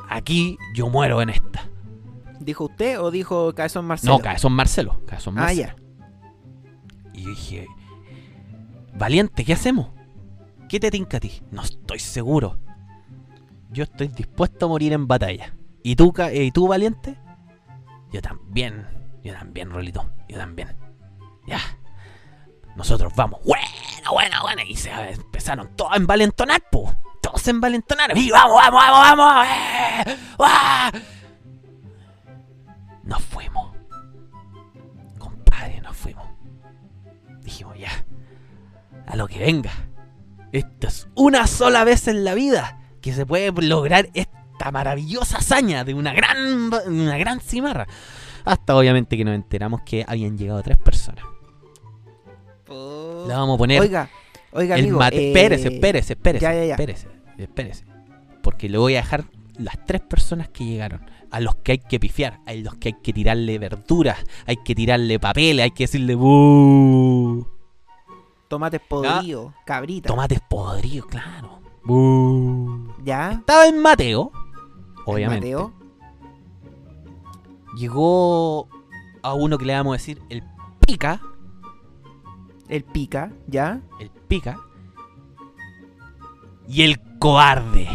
Aquí yo muero en esta. ¿Dijo usted o dijo Cabezón Marcelo? No, Cabezón Marcelo. Cabezón Ah, Marcelo. ya. Y yo dije, Valiente, ¿qué hacemos? ¿Qué te tinca a ti? No estoy seguro. Yo estoy dispuesto a morir en batalla. ¿Y tú, eh, ¿y tú Valiente? Yo también. Yo también, Rolito. Yo también. Ya. Nosotros vamos. Bueno, bueno, bueno. Y se empezaron todos a envalentonar, po. Todos se envalentonaron. Y vamos, vamos, vamos, vamos. ¡Eh! ¡Ah! Nos fuimos. A lo que venga. Esto es una sola vez en la vida que se puede lograr esta maravillosa hazaña de una gran, una gran cimarra. Hasta obviamente que nos enteramos que habían llegado tres personas. Le vamos a poner Oiga, oiga, el amigo. mate. eh, Espérese, espérese, espérese. ya, ya, ya. Espérese, espérese. Porque le voy a dejar las tres personas que llegaron. A los que hay que pifiar, a los que hay que tirarle verduras, hay que tirarle papeles, hay que decirle "Bú". Tomates podridos, cabrita. Tomates podridos, claro. ¿Ya? Estaba en Mateo, ¿El obviamente. Mateo? Llegó a uno que le vamos a decir el pica. El pica, ¿ya? el pica y el cobarde.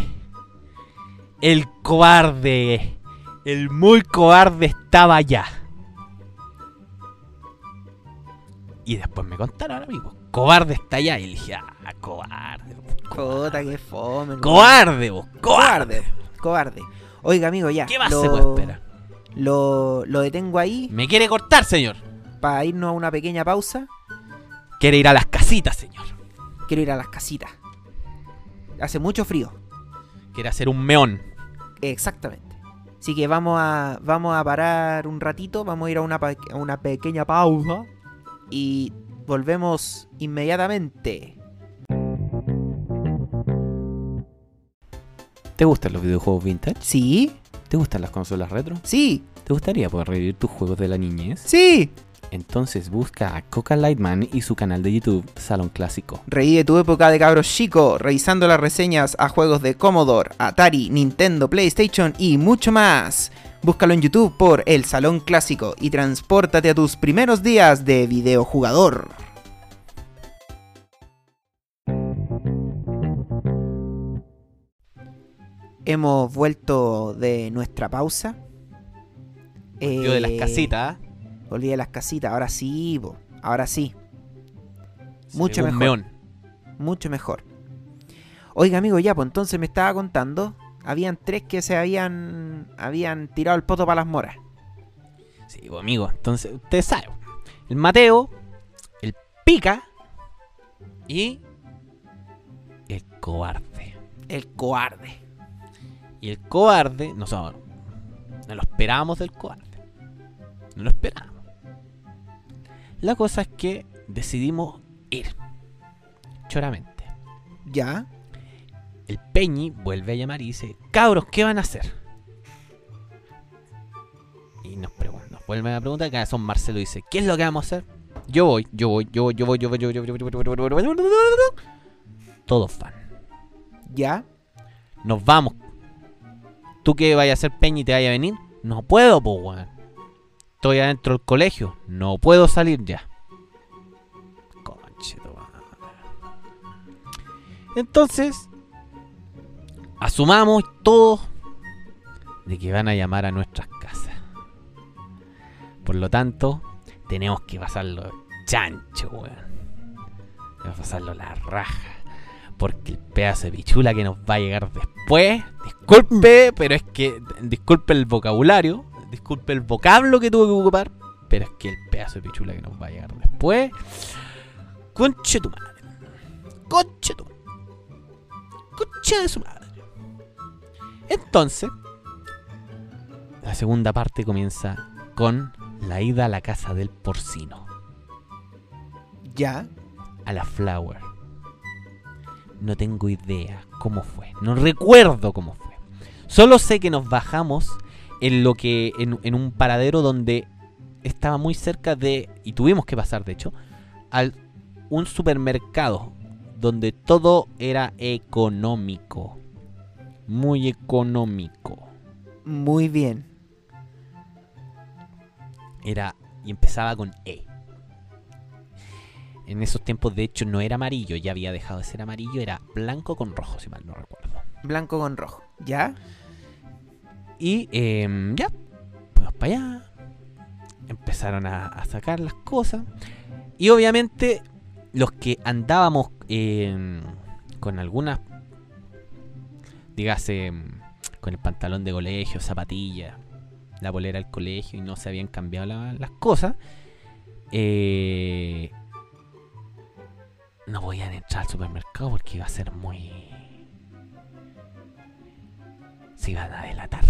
El cobarde. El muy cobarde estaba allá. Y después me contaron, amigos. Cobarde está allá. Y le dije, ah, cobarde. Jota, qué fome. Cobarde, vos. Cobarde. Cobarde. Oiga, amigo, ya. ¿Qué más lo, se puede esperar? Lo, lo detengo ahí Me quiere cortar, señor. para irnos a una pequeña pausa. Quiere ir a las casitas, señor. Quiero ir a las casitas. Hace mucho frío. Quiere hacer un meón. Exactamente. Así que vamos a, vamos a parar un ratito, vamos a ir a una, a una pequeña pausa y volvemos inmediatamente. ¿Te gustan los videojuegos vintage? ¿Sí? ¿Te gustan las consolas retro? Sí, ¿Te gustaría poder revivir tus juegos de la niñez? sí. Entonces busca a Coca Lightman y su canal de YouTube Salón Clásico. Revive tu época de cabros chico, revisando las reseñas a juegos de Commodore, Atari, Nintendo, PlayStation y mucho más. Búscalo en YouTube por El Salón Clásico y transpórtate a tus primeros días de videojugador. Hemos vuelto de nuestra pausa. Yo de las Eh, casitas. Volví de las casitas, ahora sí, ahora sí. se mucho mejor. meón. mucho mejor. Oiga, amigo, ya, pues entonces me estaba contando. Habían tres que se habían habían tirado el poto para las moras. Sí, pues, amigo. Entonces, usted sabe. El Mateo, el Pica y el cobarde. El cobarde. Y el cobarde, nosotros no lo esperábamos del cobarde. No lo esperábamos. La cosa es que decidimos ir. Choramente. ¿Ya? El Peñi vuelve a llamar y dice, cabros, ¿qué van a hacer? Y nos, pregun- nos vuelven a preguntar, que son Marcelo dice, ¿qué es lo que vamos a hacer? Yo voy, yo voy, yo voy, yo voy, yo voy, yo voy, yo voy, yo voy, yo voy, yo voy, yo voy, yo voy, yo voy. Todos van. ¿Ya? Nos vamos. ¿Tú qué vayas a hacer Peñi te vaya a venir? No puedo, pues, weón. Estoy adentro del colegio. No puedo salir ya. Conche. Entonces, asumamos todos de que van a llamar a nuestras casas. Por lo tanto, tenemos que pasarlo chancho, weón. Tenemos que pasarlo la raja. Porque el pedazo de pichula que nos va a llegar después. Disculpe, pero es que. Disculpe el vocabulario. Disculpe el vocablo que tuve que ocupar. Pero es que el pedazo de pichula que nos va a llegar después. Conche tu madre. Conche tu madre. Conche de su madre. Entonces. La segunda parte comienza con la ida a la casa del porcino. ¿Ya? a la Flower. No tengo idea cómo fue. No recuerdo cómo fue. Solo sé que nos bajamos en lo que. en, en un paradero donde estaba muy cerca de. Y tuvimos que pasar, de hecho. Al un supermercado. Donde todo era económico. Muy económico. Muy bien. Era. Y empezaba con E. En esos tiempos, de hecho, no era amarillo, ya había dejado de ser amarillo, era blanco con rojo, si mal no recuerdo. Blanco con rojo. ¿Ya? Y em, ya, fuimos para allá. Empezaron a, a sacar las cosas. Y obviamente, los que andábamos em, con algunas, dígase, em, con el pantalón de colegio, zapatillas, la bolera del colegio y no se habían cambiado la- las cosas, eh, no podían entrar al supermercado porque iba a ser muy... Se iban a delatar.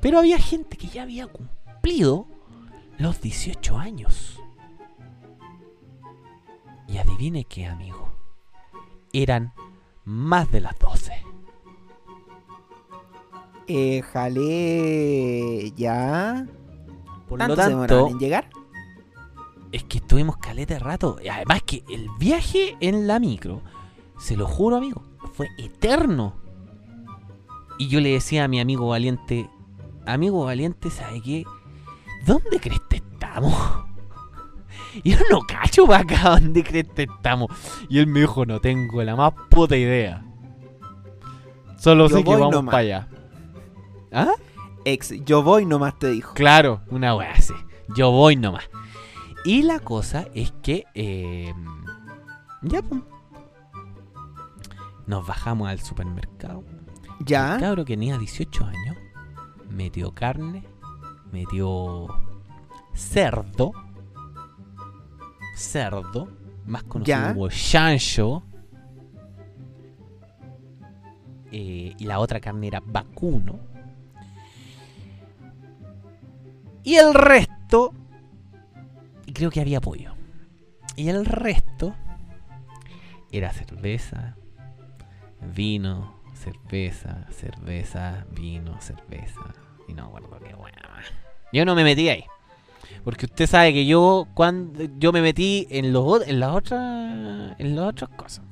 Pero había gente que ya había cumplido los 18 años. Y adivine qué, amigo. Eran más de las 12. Eh, jale. ¿Ya? Por lo ¿Tanto se demoraron tanto, en llegar? es que estuvimos caleta de rato. Además que el viaje en la micro, se lo juro, amigo, fue eterno. Y yo le decía a mi amigo valiente, amigo valiente, ¿sabe qué? ¿Dónde crees que estamos? Y yo no cacho para acá dónde crees que estamos. Y él me dijo, no tengo la más puta idea. Solo Yo sé que vamos nomás. para allá. ¿Ah? Ex, yo voy nomás te dijo. Claro, una wea así. Yo voy nomás. Y la cosa es que. eh, ya, pum. Nos bajamos al supermercado. El ¿Ya? cabro que tenía 18 años metió carne, metió cerdo, cerdo, más conocido Ya. como chancho. eh, y la otra carne era vacuno. Y el resto, y creo que había pollo. Y el resto era cerveza, vino, cerveza, cerveza, vino, cerveza. Y no acuerdo qué buena más. Yo no me metí ahí. Porque usted sabe que yo cuando yo me metí en los en las otras en las otras cosas.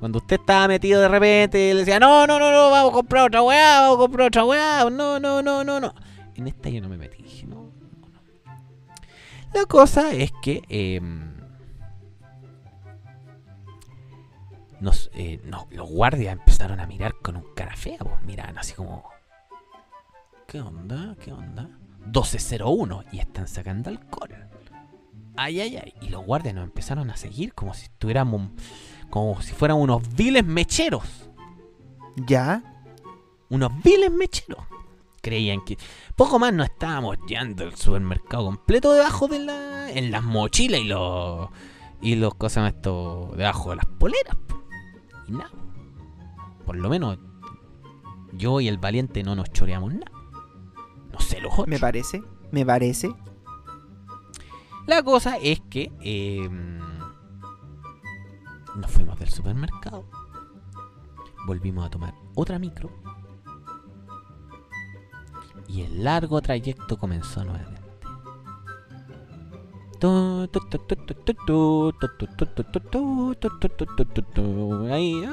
Cuando usted estaba metido de repente, le decía, no, no, no, no, vamos a comprar otra weá, vamos a comprar otra weá, no, no, no, no, no. En esta yo no me metí, no. La cosa es que em, nos, eh, no, los guardias empezaron a mirar con un cara fea, pues miraban así como, ¿qué onda? ¿Qué onda? 1201 y están sacando alcohol. Ay, ay, ay. Y los guardias nos empezaron a seguir como si estuviéramos, como si fueran unos viles mecheros. ¿Ya? Unos viles mecheros. Creían que poco más no estábamos yendo el supermercado completo debajo de la. en las mochilas y los. y los cosas esto debajo de las poleras. po. Y nada. Por lo menos yo y el valiente no nos choreamos nada. No sé los otros. Me parece. Me parece. La cosa es que eh, nos fuimos del supermercado, volvimos a tomar otra micro y el largo trayecto comenzó nuevamente. Ahí.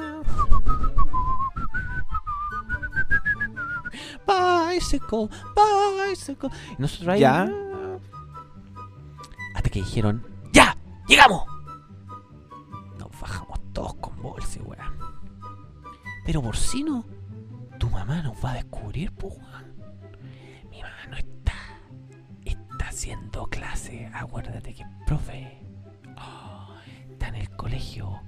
Bicycle, bicycle. Y nosotros ahí. Ya. Hasta que dijeron: ¡Ya! ¡Llegamos! Nos bajamos todos con bolsa, weón. Pero por si no, tu mamá nos va a descubrir, pues. Haciendo clase. Acuérdate que, profe, oh, está en el colegio.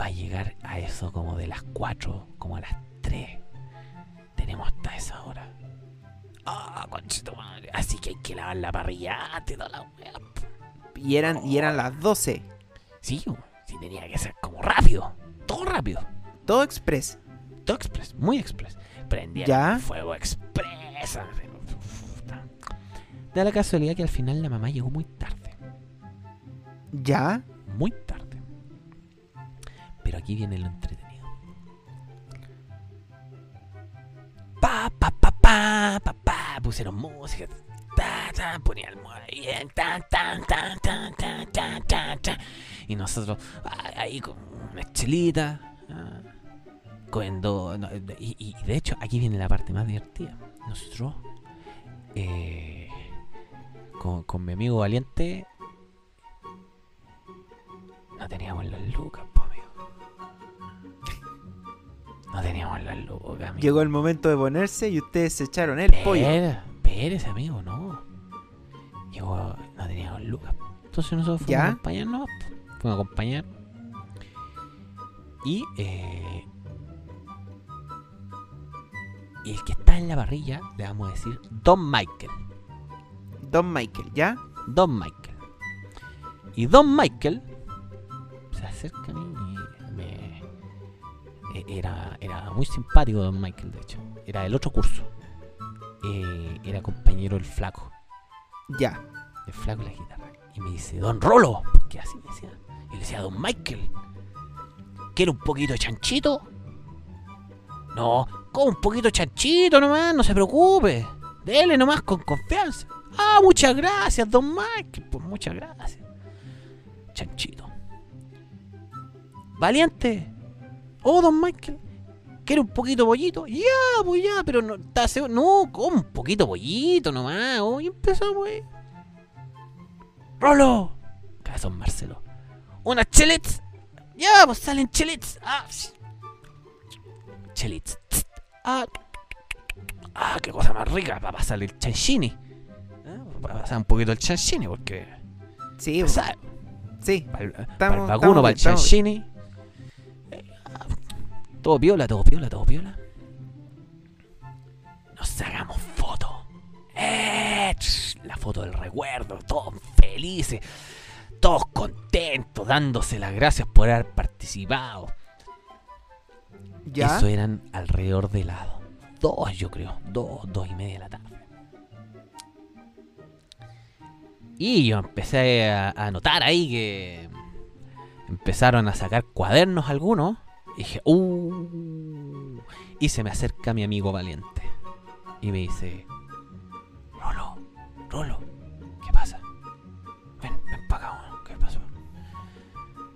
Va a llegar a eso como de las 4, como a las 3. Tenemos hasta esa hora. Ah, madre. Así que hay que lavar la parrilla antes de la wea. Y eran, y eran las 12. Sí, sí tenía que ser como rápido. Todo rápido. Todo express. Todo express, muy express. Prendía fuego express. Da la casualidad que al final la mamá llegó muy tarde. ¿Ya? Muy tarde. Pero aquí viene lo entretenido. Pa, pa, pa, pa, pa, pa. Pusieron música. Ta, ta, ponía el bien. Tan, tan, tan, tan, tan, tan, tan, tan. Y nosotros ah, ahí con una chelita. ah, Comiendo. no, y, y de hecho, aquí viene la parte más divertida. Nosotros. eh, con, con mi amigo Valiente no teníamos las lucas, po, amigo. No teníamos las lucas, amigo. Llegó el momento de ponerse y ustedes se echaron el pollo. Espérese, amigo, no. Llegó, no teníamos lucas. Entonces nosotros fuimos ¿Ya? a acompañar, ¿no? Fuimos a acompañar. Y, eh, y el que está en la parrilla, le vamos a decir Don Michael. Don Michael, ¿ya? Don Michael. Y Don Michael se acerca a mí y me. e- Era, era muy simpático Don Michael, de hecho. Era del otro curso. Eh, era compañero del flaco. Ya. El flaco de la guitarra. Y me dice, Don Rolo. Porque así me decía. Y le decía, Don Michael. ¿Quiere un poquito de chanchito? No, con un poquito de chanchito nomás, no se preocupe. Dele nomás con confianza. Ah, muchas gracias, Don Michael. Pues muchas gracias. Chanchito. Valiente. Oh, Don Michael. ¿Quiere un poquito pollito? Ya, pues ya, pero no, ¿está seguro? No, con un poquito pollito nomás. Oh, y empezamos, eh. Rolo. Cabezón Marcelo. Unas chelets. Ya, pues salen chelets. Ah, chelets. Ah, ah, qué cosa más rica. Va a pasar el chanchini. Pasar un poquito el chanchini porque. Sí, ya sabe, sí. Para el, vacuno, para el chanchini. Todo piola, todo piola, todo piola. Nos sacamos fotos. Eh, la foto del recuerdo, todos felices, todos contentos, dándose las gracias por haber participado. ¿Ya? Eso eran alrededor de las dos, yo creo, dos, dos y media de la tarde. Y yo empecé a, a notar ahí que empezaron a sacar cuadernos algunos. Y dije, uh. Y se me acerca mi amigo valiente. Y me dice, Rolo, Rolo, ¿qué pasa? Ven, ven para acá, ¿qué pasó?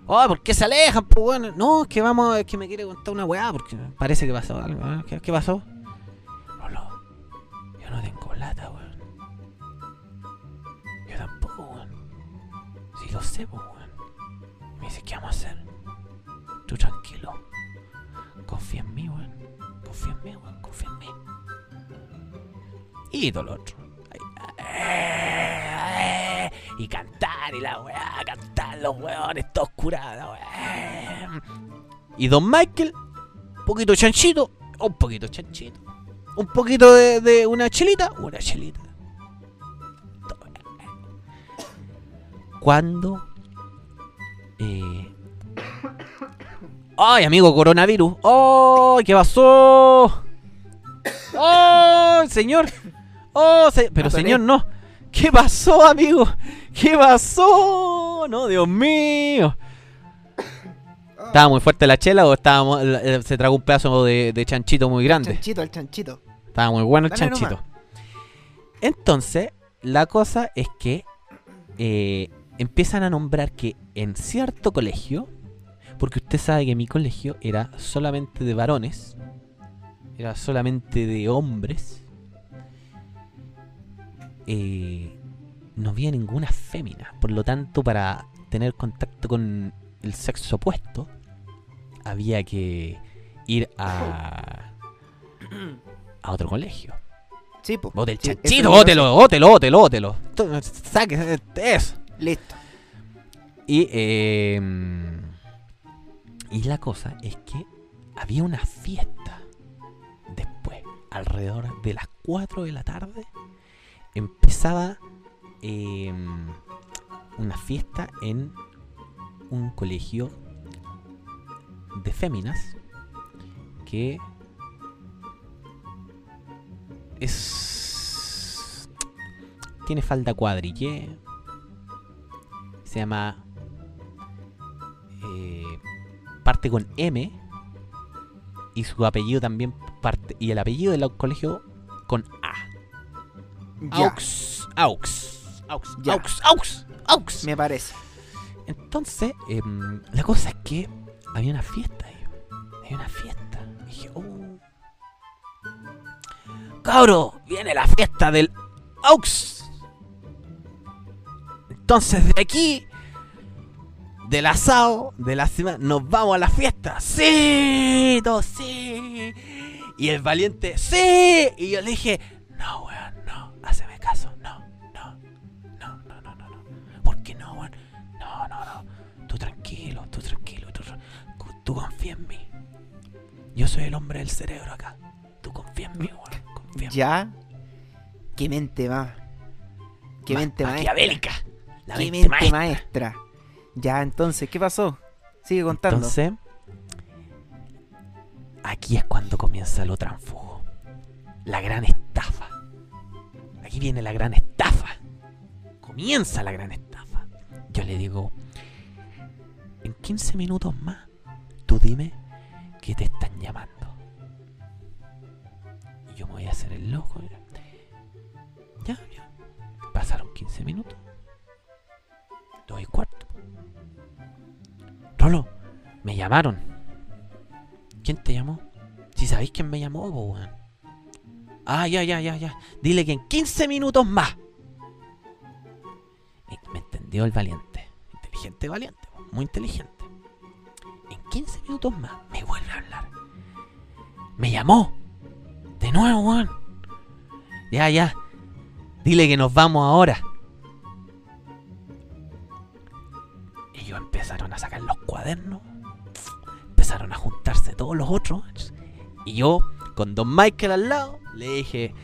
Oh, ¿por qué se alejan, pues, weón? No, es que vamos, es que me quiere contar una weá, porque parece que pasó algo. ¿eh? ¿Qué, qué pasó? Si lo sé, pues, weón. Me dice, ¿qué vamos a hacer? Tú tranquilo. Confía en mí, weón. Confía en mí, weón. Confía en mí. Y todo lo otro. Y cantar y la weá, cantar los weones, todos curados, la. Y Don Michael, un poquito chanchito, un poquito chanchito. Un poquito de, de una chelita, una chelita. Cuando eh... ¡Ay, amigo coronavirus! ¡Ay, qué pasó! ¡Oh, señor! ¡Oh, se- pero señor, no! ¿Qué pasó, amigo? ¿Qué pasó? No, Dios mío. ¿Estaba muy fuerte la chela o estábamos, eh, se tragó un pedazo de, de chanchito muy grande? Chanchito, el chanchito. Estaba muy bueno el chanchito. nomás. Entonces, la cosa es que eh, empiezan a nombrar que en cierto colegio, porque usted sabe que mi colegio era solamente de varones, era solamente de hombres, eh, no había ninguna fémina. Por lo tanto, para tener contacto con el sexo opuesto, había que ir a, a otro colegio. Sí, pues. Bote el Sí, chanchito, lo bótelo, bótelo, bótelo, bótelo. Saque eh, eso. Listo. Y, eh, y la cosa es que había una fiesta después, alrededor de las 4 de la tarde, empezaba eh, una fiesta en un colegio de féminas que es tiene falda se llama eh, parte con M y su apellido también parte y el apellido del colegio con A Ya, Aux Aux Aux Ya. Aux Aux Aux me parece. entonces, em, la cosa es que había una fiesta ahí. Había una fiesta. Y dije, oh. Cabro, viene la fiesta del Aux. Entonces de aquí, del asado, de la semana, nos vamos a la fiesta. Sí, todos sí. Y el valiente, sí. Y yo le dije, no, weón, no, haceme caso, no, no, no, no, no, no, no. ¿Por qué no, weón? No, no, no. Tú tranquilo, tú tranquilo, tú, tú confía en mí. Yo soy el hombre del cerebro acá. Tú confía en mí, weón. Confía en mí. Ya. Qué mente más. Qué Ma- mente maquiavélica. La Qué mente mente maestra. maestra. Ya, entonces, ¿qué pasó? Sigue contando. Entonces, aquí es cuando comienza lo transfugo. La gran estafa. Aquí viene la gran estafa. Comienza la gran estafa. Yo le digo, en 15 minutos más, tú dime que te están llamando. Y yo me voy a hacer el loco. Ya, ya. Pasaron 15 minutos. Dos y cuarto. Rolo, me llamaron. ¿Quién te llamó? Si sabéis quién me llamó, po, weón. Ah, ya, ya, ya, ya. Dile que en 15 minutos más. Me entendió el valiente. Inteligente valiente, muy inteligente. En 15 minutos más me vuelve a hablar. Me llamó. De nuevo, weón. Ya, ya. Dile que nos vamos ahora. Ellos empezaron a sacar los cuadernos. Empezaron a juntarse todos los otros. Y yo, con Don Michael al lado, le dije,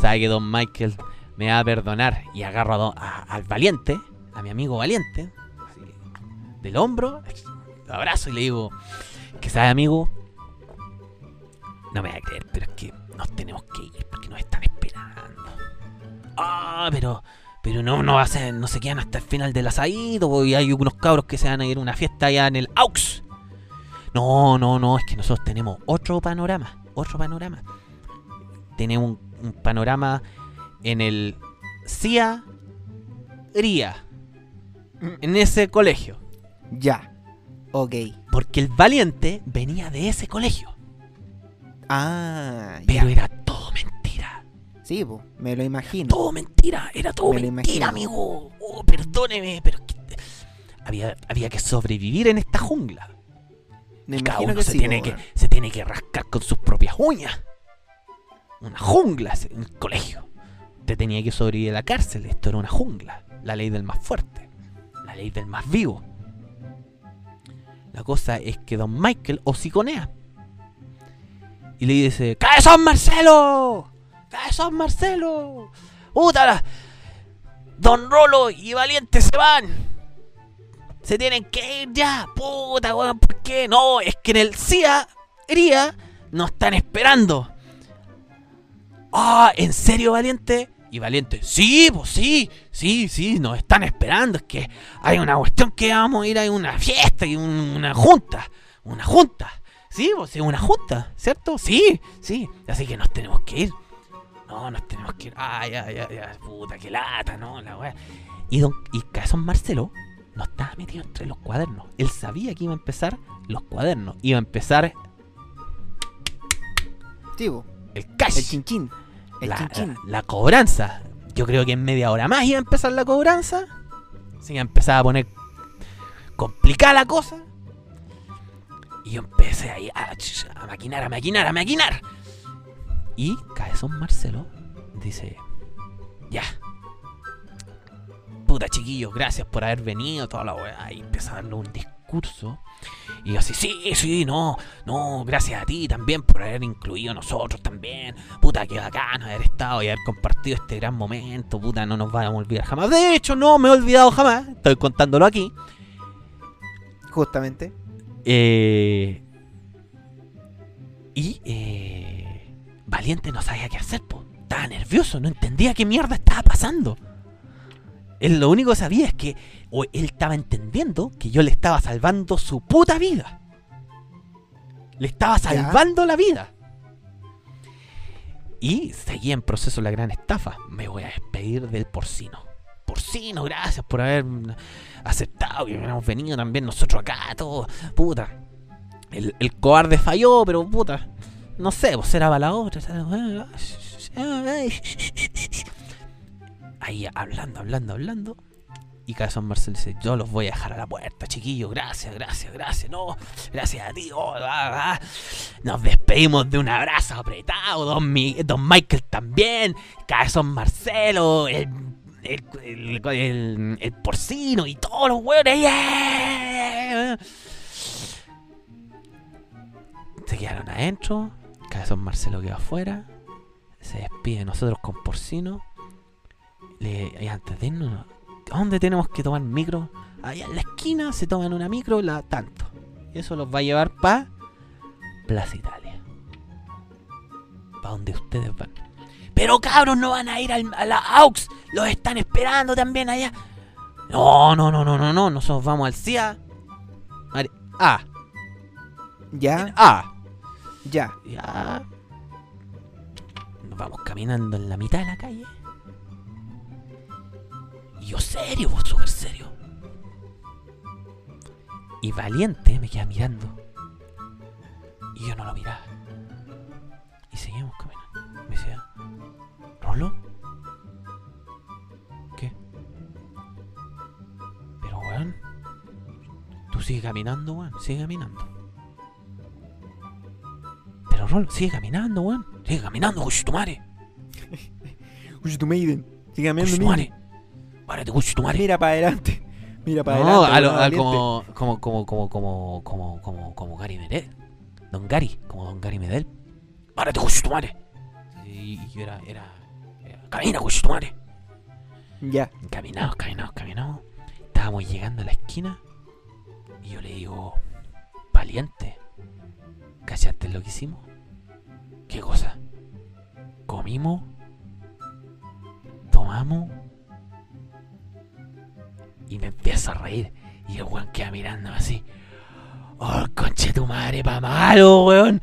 ¿sabe que Don Michael me va a perdonar? Y agarro a- al valiente, a mi amigo valiente, así, del hombro, lo abrazo y le digo, que sabe amigo, no me va a creer, pero es que nos tenemos que ir porque nos están esperando. Ah, pero pero no, no va a ser, no se quedan hasta el final del asadito, y hay unos cabros que se van a ir a una fiesta allá en el AUX. No, no, no, es que nosotros tenemos otro panorama, otro panorama. Tenemos un, un panorama en el CIA RIA, en ese colegio. Ya. Ok. Porque el valiente venía de ese colegio. Ah, Pero ya. era. Sí, po, me lo imagino. Todo mentira, era todo Me mentira, amigo. Oh, perdóneme, pero que había, había que sobrevivir en esta jungla. Me Y cada uno que se, sí, tiene que, se tiene que rascar con sus propias uñas. Una jungla el colegio. Te tenía que sobrevivir a la cárcel. Esto era una jungla. La ley del más fuerte. La ley del más vivo. La cosa es que Don Michael hociconea. Y le dice, ¡Cabezón Marcelo! ¡Cabezón Marcelo! ¡Puta! la- Don Rolo y Valiente se van. Se tienen que ir ya. Puta, weón, ¿por qué? No, es que en el CIA, RIA, nos están esperando. Ah, ¿en serio, Valiente? Y Valiente, sí, pues sí, sí, sí, nos están esperando. Es que hay una cuestión que vamos a ir a una fiesta y un- una junta. Una junta. Sí, pues sí, una junta, ¿cierto? Sí, sí. Así que nos tenemos que ir. No, nos tenemos que ir. Ah, ya, ya, ya. Puta, qué lata, ¿no? La weá. Y, don, y Cabezón Marcelo no estaba metido entre los cuadernos. Él sabía que iba a empezar los cuadernos. Iba a empezar po, el cash. el chinchín. El la, chinchín. la- la cobranza. Yo creo que en media hora más iba a empezar la cobranza. Se iba a empezar a poner complicada la cosa. Y yo empecé ahí a, a maquinar, a maquinar, a maquinar. Y Cabezón Marcelo dice, ya. Puta chiquillos, gracias por haber venido, toda la weá. Y empieza a darle un discurso. Y así, sí, sí, no, no, gracias a ti también por haber incluido a nosotros también. Puta, qué bacán haber estado y haber compartido este gran momento. Puta, no nos vamos a olvidar jamás. De hecho, no me he olvidado jamás. Estoy contándolo aquí. Justamente. Eh, y eh, Valiente no sabía qué hacer, po. Estaba nervioso, no entendía qué mierda estaba pasando. Él lo único que sabía es que o él estaba entendiendo que yo le estaba salvando su puta vida. Le estaba salvando la vida. Y seguía en proceso la gran estafa. Me voy a despedir del porcino. Porcino, gracias por haber aceptado que hubiéramos venido también nosotros acá, todo. Puta. El, el cobarde falló, pero puta. No sé, pues era para la otra. Ahí hablando, hablando, hablando. Y Cabezón Marcelo dice, yo los voy a dejar a la puerta, chiquillos. Gracias, gracias, gracias. No, gracias a ti. oh, ah, ah. Nos despedimos de un abrazo apretado. Don, Mi- don Michael también. Cabezón Marcelo. El, el, el- porcino y todos los. ¡Yeah! Se quedaron adentro. Cabezón Marcelo quedó afuera. Se despide de nosotros con porcino. Le, y antes de irnos, ¿a dónde tenemos que tomar micro? Allá en la esquina se toman una micro, la tanto. Y eso los va a llevar para Plaza Italia. Para donde ustedes van. Pero cabros, no van a ir al- a la AUX. Los están esperando también allá. No, no, no, no, no, no. Nosotros vamos al CIA. Ah, Ya, ah. Ya. Ya. Nos vamos caminando en la mitad de la calle. Y yo serio, vos súper serio. Y valiente me queda mirando. Y yo no lo miraba. Y seguimos caminando. Me decía, ¿Rolo? ¿Qué? Pero weón. Tú sigue caminando, weón. Sigue caminando. Pero Rolo, sigue caminando, weón. Sigue caminando, coche tu madre. Uy, tu Maiden. Sigue tu madre. Párate, coche tu madre. Mira para adelante. Mira para No, adelante. a lo- a como, como, como, como, como, como, como, como Gary Medel. Don Gary, como Don Gary Medel. Párate, coche tu madre. Y, y era, era, era, camina, coche tu madre. Ya. Caminamos, caminamos, caminamos. Estábamos llegando a la esquina. Y yo le digo, valiente. ¿Cachaste lo que hicimos? ¿Qué cosa? Comimos. Tomamos. Y me empiezo a reír. Y el weón queda mirando así. Oh, conche tu madre pa' malo, weón.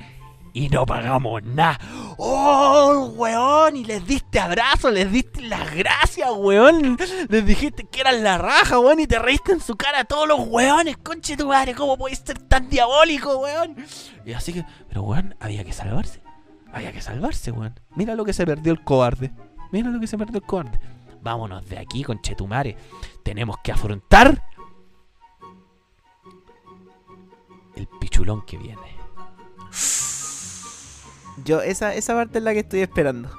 Y no pagamos nada. ¡Oh, weón! Y les diste abrazo, les diste las gracias, weón. Les dijiste que eran la raja, weón. Y te reíste en su cara a todos los weones. Conche tu ¿cómo puedes ser tan diabólico, weón? Y así que, pero weón, había que salvarse. Había que salvarse, weón. Mira lo que se perdió el cobarde. Mira lo que se perdió el cobarde. Vámonos de aquí, conchetumare. Tenemos que afrontar el pichulón que viene. Yo, esa, esa parte es la que estoy esperando.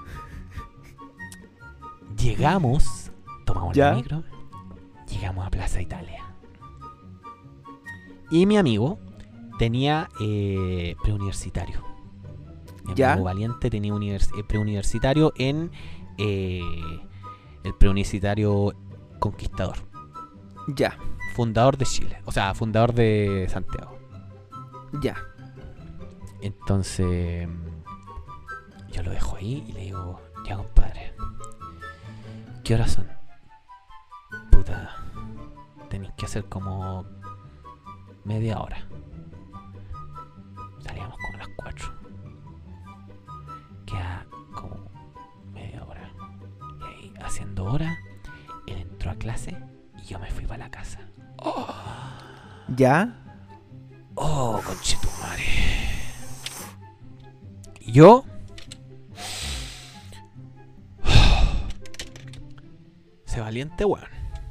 Llegamos, tomamos ¿Ya? la micro, llegamos a Plaza Italia. Y mi amigo tenía eh, preuniversitario. Mi ¿Ya? amigo Valiente tenía eh, preuniversitario en eh, el preuniversitario Conquistador, Ya, fundador de Chile, o sea, fundador de Santiago. ya. Entonces, yo lo dejo ahí y le digo, ya compadre, ¿qué horas son? Puta, tenéis que hacer como media hora. Salíamos como a las 4. Queda como media hora. Y ahí, haciendo hora, él entró a clase y yo me fui para la casa. Ya. Oh, conchetumare. Y Yo. Sé valiente, weón.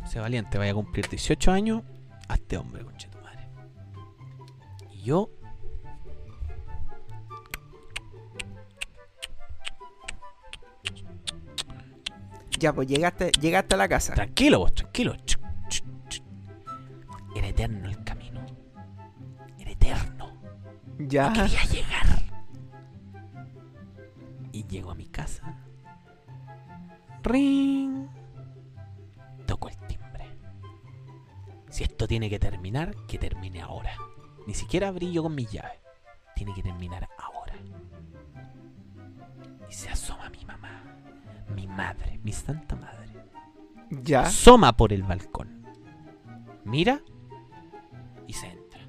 Sé valiente, vaya a cumplir 18 años. A este hombre, conchetumare. Y yo. Ya, pues llegaste, llegaste a la casa. Tranquilo, vos, tranquilo. Era eterno el camino. Era eterno. Ya. quería llegar. Y llego a mi casa. Ring. Toco el timbre. Si esto tiene que terminar, que termine ahora. Ni siquiera brillo con mis llaves. Tiene que terminar ahora. Y se asoma mi mamá. Mi madre, mi santa madre. Ya. Asoma por el balcón. Mira y se entra.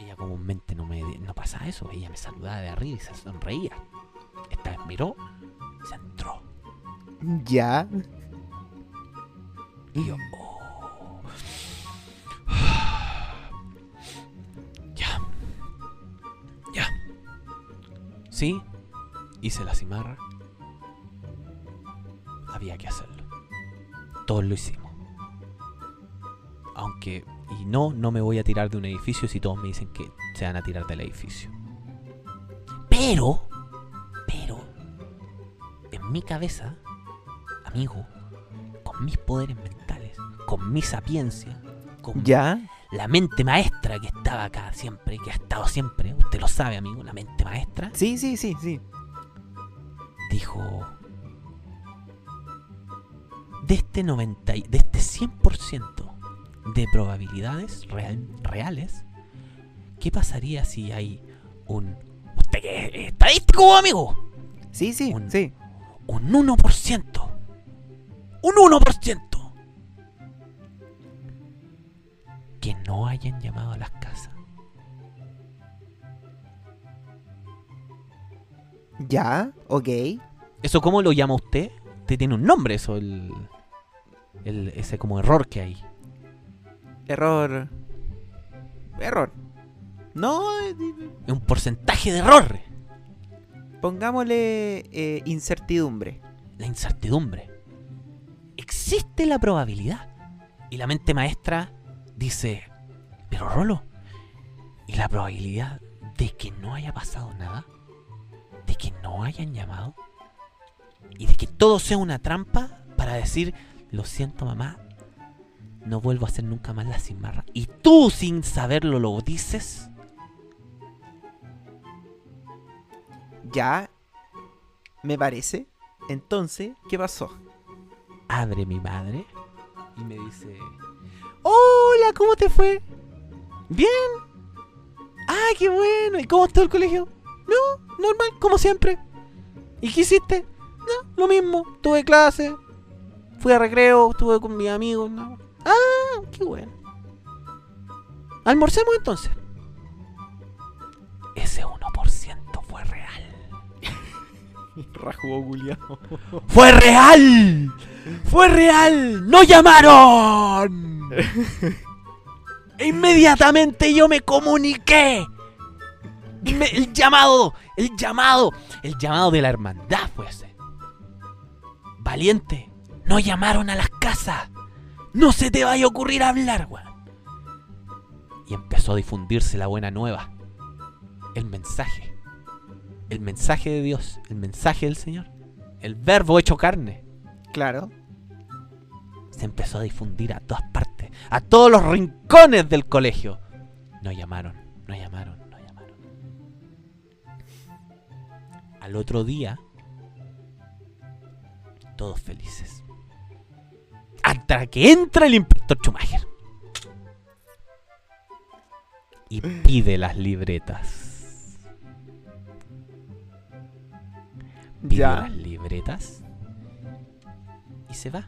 Ella comúnmente no me no pasa eso. Ella me saludaba de arriba y se sonreía. Esta vez miró y se entró. Ya. Y yo, oh. Ya. Ya. Sí, hice la cimarra. Había que hacerlo. Todos lo hicimos. Aunque, y no, no me voy a tirar de un edificio si todos me dicen que se van a tirar del edificio. Pero, pero, en mi cabeza, amigo, con mis poderes mentales, con mi sapiencia, con ¿Ya? la mente maestra que estaba acá siempre, que ha estado siempre, usted lo sabe, amigo, la mente maestra, Sí, sí, sí, sí. dijo de este 90 y- de este 100% de probabilidades real- reales, ¿qué pasaría si hay un usted que es estadístico, amigo? Sí, sí, Un- sí. Un 1%. Un 1%. Que no hayan llamado a las casas. Ya, ok. ¿Eso cómo lo llama usted? Usted tiene un nombre eso, el, el- ese como error que hay. Error. Error. No, eh, Es un porcentaje de error. pongámosle eh, incertidumbre. La incertidumbre. Existe la probabilidad. Y la mente maestra dice, pero Rolo, ¿y la probabilidad de que no haya pasado nada? ¿De que no hayan llamado? ¿Y de que todo sea una trampa para decir, lo siento mamá, no vuelvo a hacer nunca más la cimarra? Y tú sin saberlo lo dices. Ya, me parece. Entonces, ¿qué pasó? Abre mi madre y me dice: Hola, ¿cómo te fue? Bien. Ah, qué bueno. ¿Y cómo está el colegio? No, normal, como siempre. ¿Y qué hiciste? No, lo mismo. Tuve clase, fui a recreo, estuve con mis amigos. no. Ah, qué bueno. Almorcemos entonces. Ese 1% fue real. Rajugo. ¡Fue real! ¡Fue real! ¡No llamaron! E inmediatamente yo me comuniqué. Me- el llamado, el llamado, el llamado de la hermandad fue ese. Valiente, no llamaron a las casas. No se te vaya a ocurrir hablar, weón. Y empezó a difundirse la buena nueva. El mensaje. El mensaje de Dios. El mensaje del Señor. El verbo hecho carne. Claro. Se empezó a difundir a todas partes. A todos los rincones del colegio. No llamaron, no llamaron, no llamaron. Al otro día, todos felices. Hasta que entra el inspector Schumacher. Y pide las libretas. Pide Ya. las libretas. Y se va.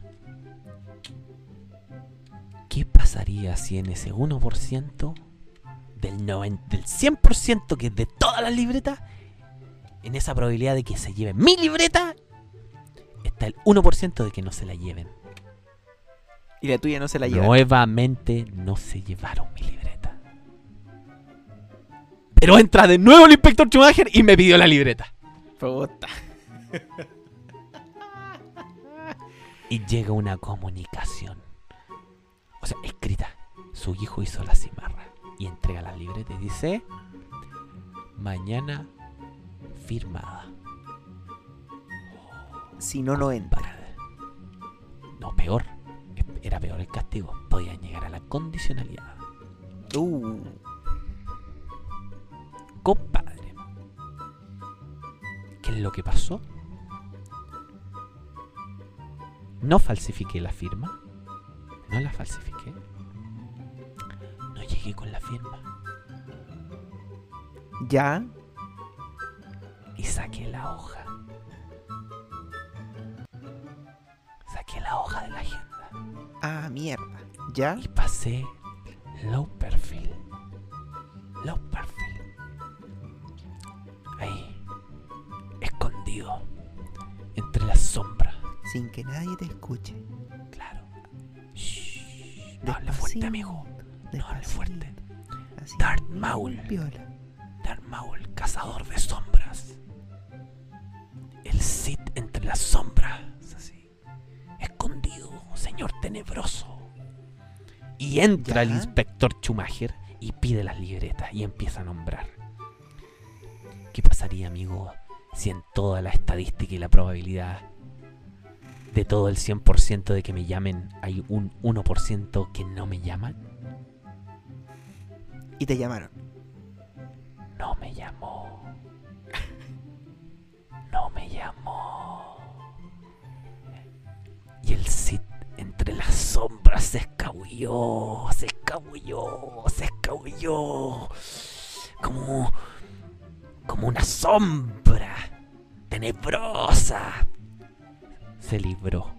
¿Qué pasaría si en ese 1% del, 90, del 100% que es de todas las libretas, en esa probabilidad de que se lleven mi libreta, está el 1% de que no se la lleven? Y la tuya no se la lleva. Nuevamente no se llevaron mi libreta. Pero entra de nuevo el inspector Schumacher y me pidió la libreta. Puta. Y llega una comunicación. O sea, escrita. Su hijo hizo la cimarra. Y entrega la libreta y dice... Mañana firmada. Si no, no entra. No, peor. Era peor el castigo. Podían llegar a la condicionalidad. Uh. Compadre. ¿Qué es lo que pasó? No falsifiqué la firma. No la falsifiqué. No llegué con la firma. Ya. Y saqué la hoja. Saqué la hoja de la agenda. Ah, mierda. Ya. Y pasé low perfil. Low perfil. Ahí. Escondido. Sin que nadie te escuche. Claro. Shh, no hable fuerte, amigo. No hable fuerte. Así, Darth Maul. piola. Darth Maul, cazador de sombras. El Sith entre las sombras. Así. Escondido, señor. tenebroso. Y entra el inspector Schumacher y pide las libretas y empieza a nombrar. ¿Qué pasaría, amigo, si en toda la estadística y la probabilidad de todo el 100% de que me llamen hay un 1% que no me llaman? Y te llamaron. No me llamó. No me llamó. Y el Cid entre las sombras se escabulló, se escabulló, se escabulló. Como. como una sombra tenebrosa. Se libró.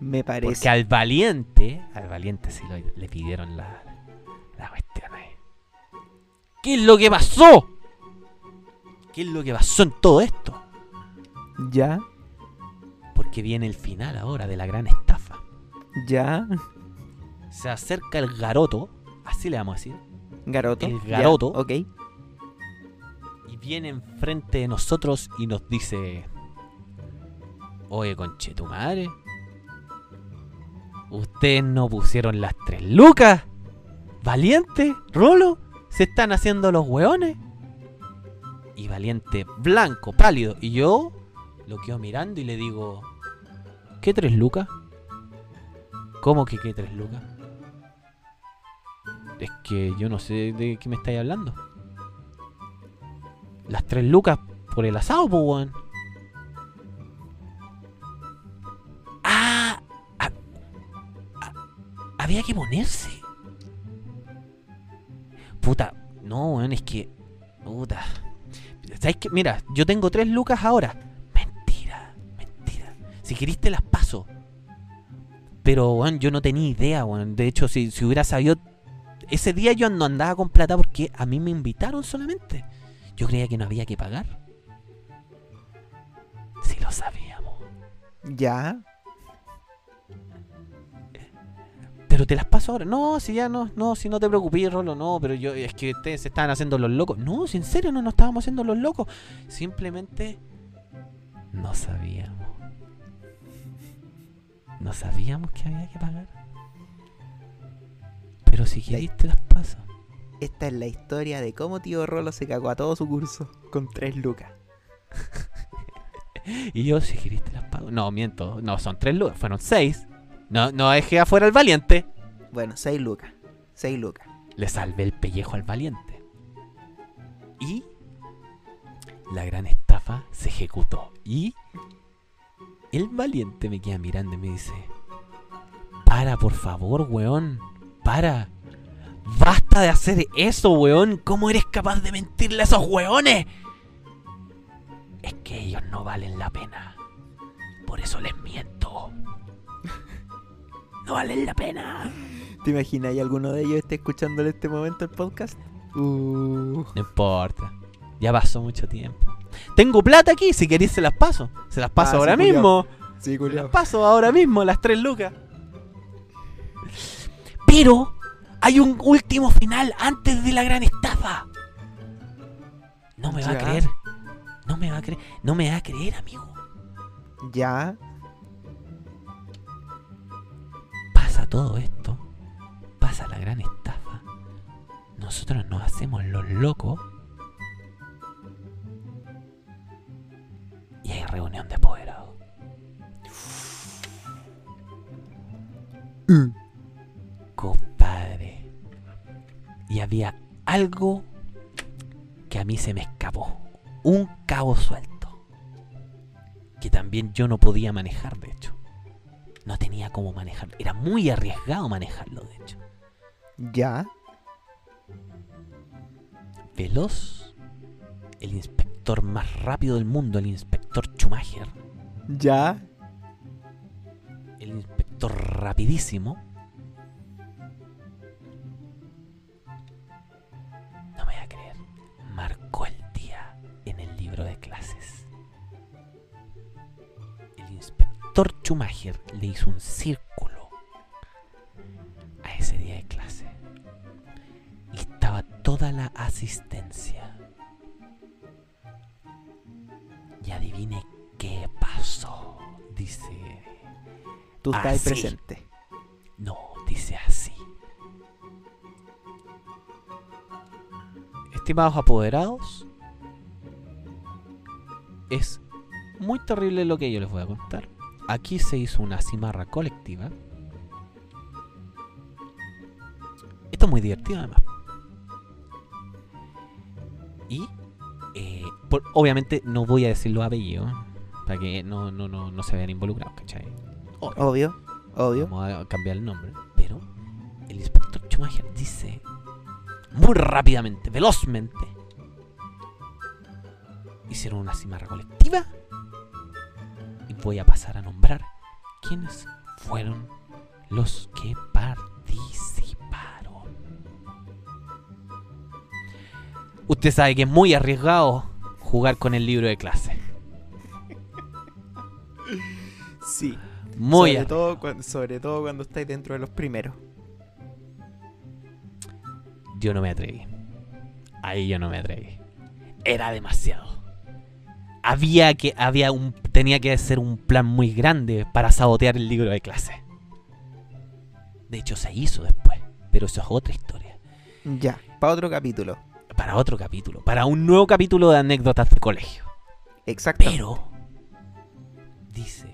Me parece. Porque al valiente, al valiente sí lo- le pidieron la, la cuestión ahí. ¿Qué es lo que pasó? ¿Qué es lo que pasó en todo esto? Ya, Porque viene el final ahora de la gran estafa. ya. Se acerca el garoto, así le vamos a decir, Garoto. El ya, garoto. Ok. y viene enfrente de nosotros y nos dice: Oye, conche tu madre, ustedes no pusieron las tres lucas. Valiente, Rolo, se están haciendo los hueones. Y Valiente, blanco, pálido. Y yo lo quedo mirando y le digo: ¿Qué tres lucas? ¿Cómo que qué tres lucas? Es que yo no sé de qué me estáis hablando. Las tres lucas por el asado, pues. Había que ponerse. Puta, no, weón, es que. Puta. ¿Sabes qué? Mira, yo tengo tres lucas ahora. Mentira, mentira. Si querís te las paso. Pero, weón, yo no tenía idea, weón. De hecho, si, si hubiera sabido. Ese día yo no andaba con plata porque a mí me invitaron solamente. Yo creía que no había que pagar. Si lo sabíamos. Ya. Pero te las paso ahora. No, si ya no, no, si no te preocupes, Rolo, no, pero yo, es que ustedes se estaban haciendo los locos. No, si en serio no nos estábamos haciendo los locos. Simplemente no sabíamos. No sabíamos que había que pagar. Pero si querés te las paso. Esta es la historia de cómo tío Rolo se cagó a todo su curso con tres lucas. Y yo, si querés te las pago. No, miento. No, son tres lucas. Fueron seis. No, no dejé afuera al valiente. Bueno, seis lucas. Seis lucas. Le salvé el pellejo al valiente. Y la gran estafa se ejecutó. Y el valiente me queda mirando y me dice: Para, por favor, weón. Para. Basta de hacer eso, weón. ¿Cómo eres capaz de mentirle a esos weones? Es que ellos no valen la pena. Por eso les miento. No valen la pena. ¿Te imaginas y alguno de ellos esté escuchando en este momento el podcast? Uh, No importa. Ya pasó mucho tiempo. Tengo plata aquí, si queréis se las paso. Se las paso Ah, ahora sí, mismo. sí, Se las paso ahora mismo, las tres lucas. Pero hay un último final antes de la gran estafa. No me va a creer. No me va a creer. No me va a creer, amigo. Ya. Todo esto. Pasa la gran estafa. Nosotros nos hacemos los locos. Y hay reunión de apoderados. Compadre. Y había algo que a mí se me escapó. Un cabo suelto. Que también yo no podía manejar, de hecho. Cómo manejarlo. Era muy arriesgado manejarlo, de hecho. Ya. Veloz, el inspector más rápido del mundo, el inspector Schumacher, Ya. el inspector rapidísimo. Schumacher le hizo un círculo a ese día de clase. Y estaba toda la asistencia. Y adivine qué pasó. Dice Tú estás Así. presente. No, dice así. Estimados apoderados, es muy terrible lo que yo les voy a contar. Aquí se hizo una cimarra colectiva. Esto es muy divertido además. Y eh, por- obviamente no voy a decir los apellidos para que no, no, no, no se vean involucrados, ¿cachai? Obvio. Obvio, obvio. Vamos a cambiar el nombre. Pero el inspector Schumacher dice muy rápidamente, velozmente. Hicieron una cimarra colectiva. Voy a pasar a nombrar quiénes fueron los que participaron. Usted sabe que es muy arriesgado jugar con el libro de clase. Sí. Muy sobre, arriesgado. todo, cuando, sobre todo cuando estáis dentro de los primeros. Yo no me atreví. Ahí yo no me atreví. Era demasiado. Había que, había un, tenía que ser un plan muy grande para sabotear el libro de clase. De hecho, se hizo después, pero eso es otra historia. Ya, para otro capítulo. Para otro capítulo, para un nuevo capítulo de anécdotas de colegio. Exacto. Pero, dice.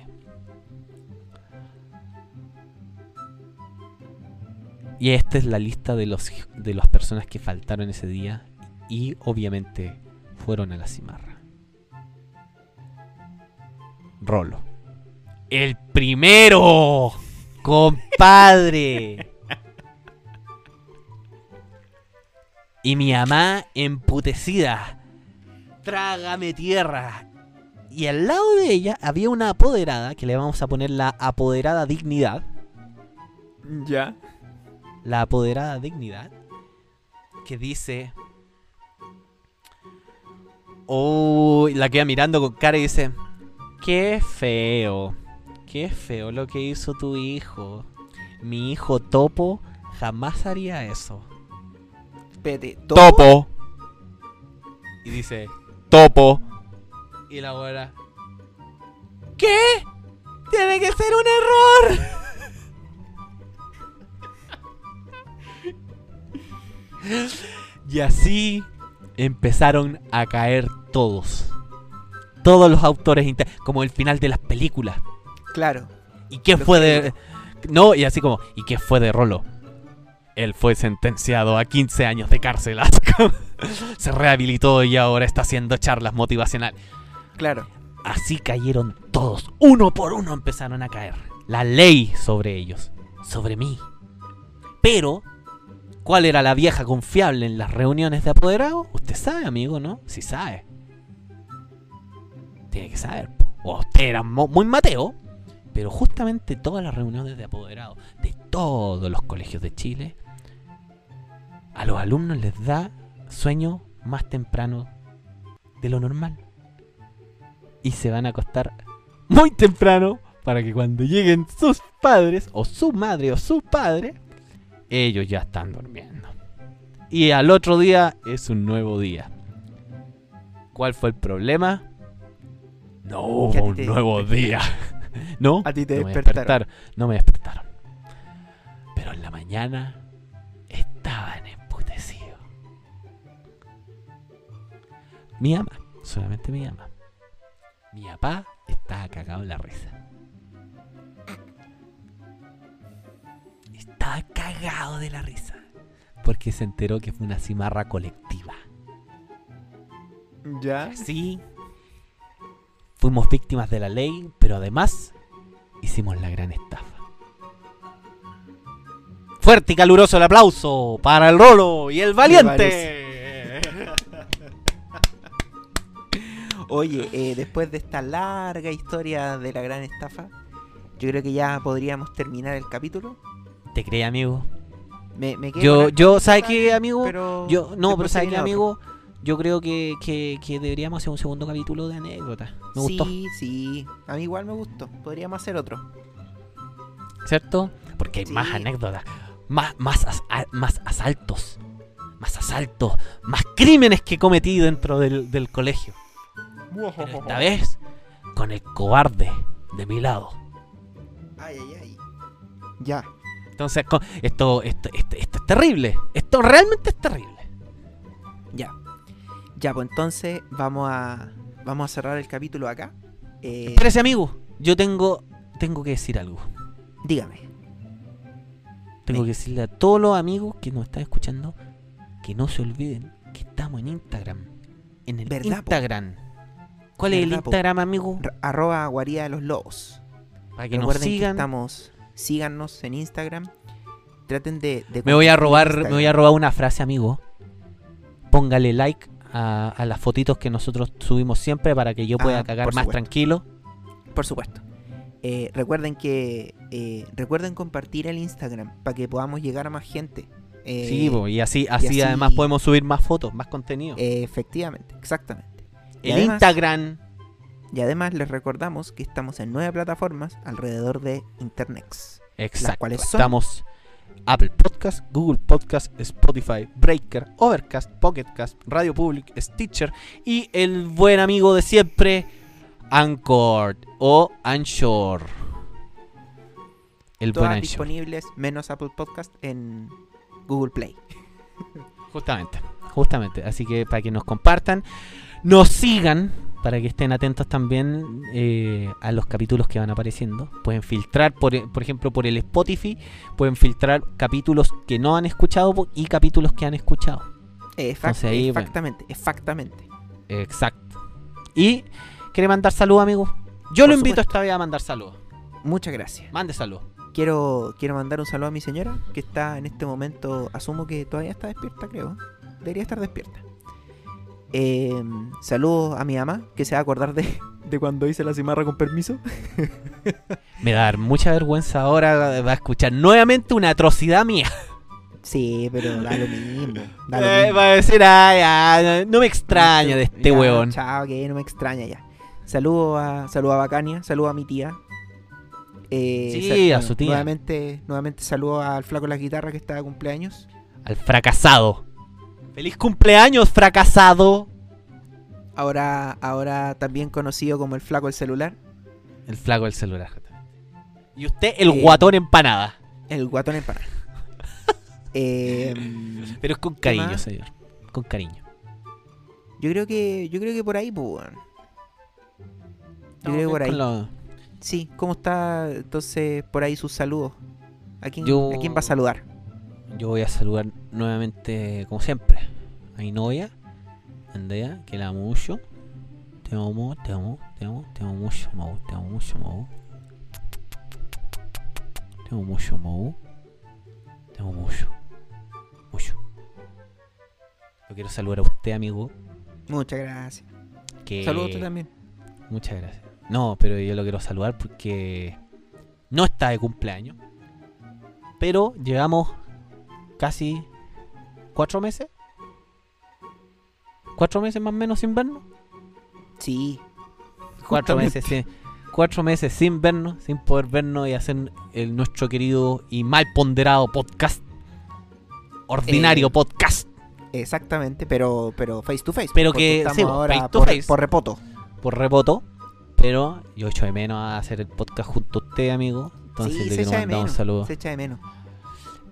Y esta es la lista de los de las personas que faltaron ese día y obviamente fueron a la cimarra. Rolo. El primero, compadre. Y mi mamá emputecida. Trágame tierra. Y al lado de ella había una apoderada, que le vamos a poner la apoderada dignidad. Ya. La apoderada dignidad. Que dice... Oh, la queda mirando con cara y dice... Qué feo. Qué feo lo que hizo tu hijo. Mi hijo Topo jamás haría eso. Espérate. Topo. Y dice, Topo. Y la abuela, ¿qué? Tiene que ser un error. y así empezaron a caer todos. Todos los autores, como el final de las películas. Claro. ¿Y qué fue de.? No, y así como, ¿y qué fue de Rolo? Él fue sentenciado a 15 años de cárcel. Se rehabilitó y ahora está haciendo charlas motivacionales. Claro. Así cayeron todos. Uno por uno empezaron a caer. La ley sobre ellos. Sobre mí. Pero, ¿cuál era la vieja confiable en las reuniones de apoderados? Usted sabe, amigo, ¿no? Si sabe. Tiene que saber. O usted era muy mateo. Pero justamente todas las reuniones de apoderados de todos los colegios de Chile, a los alumnos les da sueño más temprano de lo normal. Y se van a acostar muy temprano para que cuando lleguen sus padres, o su madre o su padre, ellos ya están durmiendo. Y al otro día es un nuevo día. ¿Cuál fue el problema? No hubo un nuevo día. ¿No? A ti te no me despertaron. despertaron. No me despertaron. Pero en la mañana estaban emputecidos. Mi ama, solamente mi ama. Mi papá estaba cagado en la risa. Estaba cagado de la risa. Porque se enteró que fue una cimarra colectiva. Ya. Sí. Fuimos víctimas de la ley, pero además hicimos la gran estafa. Fuerte y caluroso el aplauso para el Rolo y el Valiente. Oye, eh, después de esta larga historia de la gran estafa, yo creo que ya podríamos terminar el capítulo. ¿Te crees, amigo? Me, me Yo, yo, ¿sabes qué, amigo? Pero Yo, no, pero ¿sabes qué, otro. Yo creo que, que, que deberíamos hacer un segundo capítulo de anécdotas. Me gustó, Sí, sí. A mí igual me gustó. Podríamos hacer otro. ¿cierto? Porque hay Sí. más anécdotas, más, más, as- más asaltos, más asaltos, más crímenes que cometí dentro del, del colegio. Pero esta vez con el cobarde de mi lado. Ay, ay, ay. Ya. Entonces, esto, esto, esto es terrible. Esto realmente es terrible. Ya. Ya, pues entonces vamos a vamos a cerrar el capítulo acá. Eh, Espérese, amigo. Yo tengo, tengo que decir algo. dígame. Tengo que decirle a todos los amigos que nos están escuchando que no se olviden que estamos en Instagram. En el ¿Verdad, po? Instagram. ¿Cuál es el. Instagram, amigo? R- arroba guarida de los lobos. Para que nos que sigan. estamos. Síganos en Instagram. Traten de. de Me voy a robar, me voy a robar una frase, amigo. Póngale like a, a las fotitos que nosotros subimos siempre para que yo pueda Ah, cagar más tranquilo. Por supuesto. Eh, recuerden que. eh, recuerden compartir el Instagram para que podamos llegar a más gente. Eh, sí, y así, así, así- además podemos subir más fotos, más contenido. efectivamente, exactamente. y el además- Instagram. Y además les recordamos que estamos en nueve plataformas alrededor de Internet. Exacto. cuales son- Estamos Apple Podcast, Google Podcast, Spotify, Breaker, Overcast, Pocketcast, Radio Public, Stitcher y el buen amigo de siempre, Anchor o Anchor. El buen Anchor. disponibles menos Apple Podcast en Google Play. Justamente, justamente. Así que para que nos compartan, nos sigan, para que estén atentos también eh, a los capítulos que van apareciendo. Pueden filtrar, por, e- por ejemplo, por el Spotify, pueden filtrar capítulos que no han escuchado y capítulos que han escuchado. Efac- Entonces ahí, bueno. exactamente, exactamente. Exacto. Y quiere mandar saludos, amigo. Yo Por lo invito supuesto. esta vez a mandar saludos. Muchas gracias. Mande saludos. Quiero, quiero mandar un saludo a mi señora, que está en este momento, asumo que todavía está despierta, creo. Debería estar despierta. Eh, saludos a mi mamá, que se va a acordar de, de cuando hice la cimarra con permiso. Me va a dar mucha vergüenza ahora. Va a escuchar nuevamente una atrocidad mía. Sí, pero da lo mismo. Da lo Eh, mismo. va a decir, "Ay, ya, no me extraña de este Ya, huevón. Chao, que no me extraña ya. Saludo a, saludo a Bacania, saludo a mi tía. Eh, Sí, a su tía. Nuevamente, nuevamente saludo al flaco de la guitarra que está de cumpleaños. Al fracasado. ¡Feliz cumpleaños, fracasado! Ahora, ahora también conocido como el flaco del celular. El flaco del celular. Y usted, el Eh, guatón empanada. El guatón empanado. eh, Pero es con ¿qué cariño, más? señor. Con cariño. yo creo que, yo creo que por ahí, pues. Yo creo que por ahí. Lo- Sí, ¿cómo está entonces por ahí sus saludos? ¿A quién, Yo- ¿a quién va a saludar? Yo voy a saludar nuevamente, como siempre, a mi novia, Andrea, que la amo mucho. Te amo, te amo, te amo, te amo mucho, Mau, te amo mucho, Mau. Te amo mucho, Mau. Te amo mucho. Mucho. Yo quiero saludar a usted, amigo. Muchas gracias. Que... Saludos a usted también. Muchas gracias. No, pero yo lo quiero saludar porque no está de cumpleaños. Pero llevamos casi cuatro meses. Cuatro meses más o menos sin vernos. Sí. Cuatro justamente. meses sin, cuatro meses sin vernos, sin poder vernos y hacer el, nuestro querido y mal ponderado podcast. Ordinario Eh, podcast. Exactamente, pero, pero face to face. Pero que- estamos sí, bo, ahora face to por, face. por repoto. Por repoto. Pero yo echo de menos a hacer el podcast junto a usted, amigo. Entonces sí, le quiero mandar un saludo. Se echa de menos.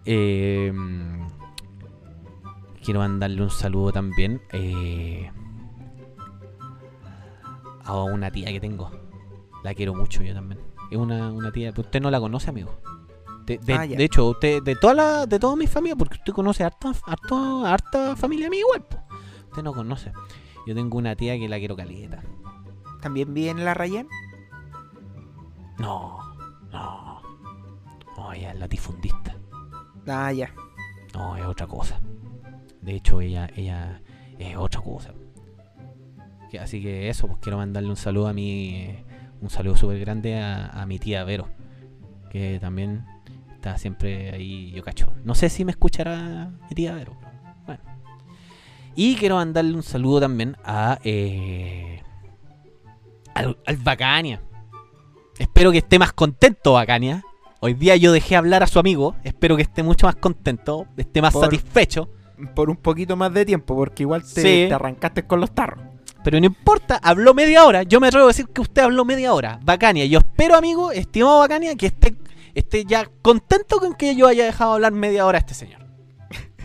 Eh, quiero mandarle un saludo también eh, a una tía que tengo. La quiero mucho yo también. Es una, una tía, pero usted no la conoce, amigo. De, de- Ah, de hecho, usted, de toda la, de toda mi familia, porque usted conoce harta, harta, harta familia mía igual, po. Usted no conoce. Yo tengo una tía que la quiero caleta. ¿También vive en la Rayan? No, no. No, ella es latifundista. Ah, ya. No, es otra cosa. De hecho, ella, ella es otra cosa. Así que eso, pues quiero mandarle un saludo a mi. Un saludo súper grande a, mi tía Vero. Que también está siempre ahí, yo cacho. No sé si me escuchará mi tía Vero. Bueno. Y quiero mandarle un saludo también a. Eh, al, al Bacania. Espero que esté más contento, Bacania. Hoy día yo dejé hablar a su amigo. Espero que esté mucho más contento, esté más Por- satisfecho. Por un poquito más de tiempo, porque igual te, Sí. te arrancaste con los tarros. pero no importa, habló media hora. Yo me atrevo a decir que usted habló media hora. Bacania. Yo espero, amigo, estimado Bacania, que esté, esté ya contento con que yo haya dejado hablar media hora a este señor.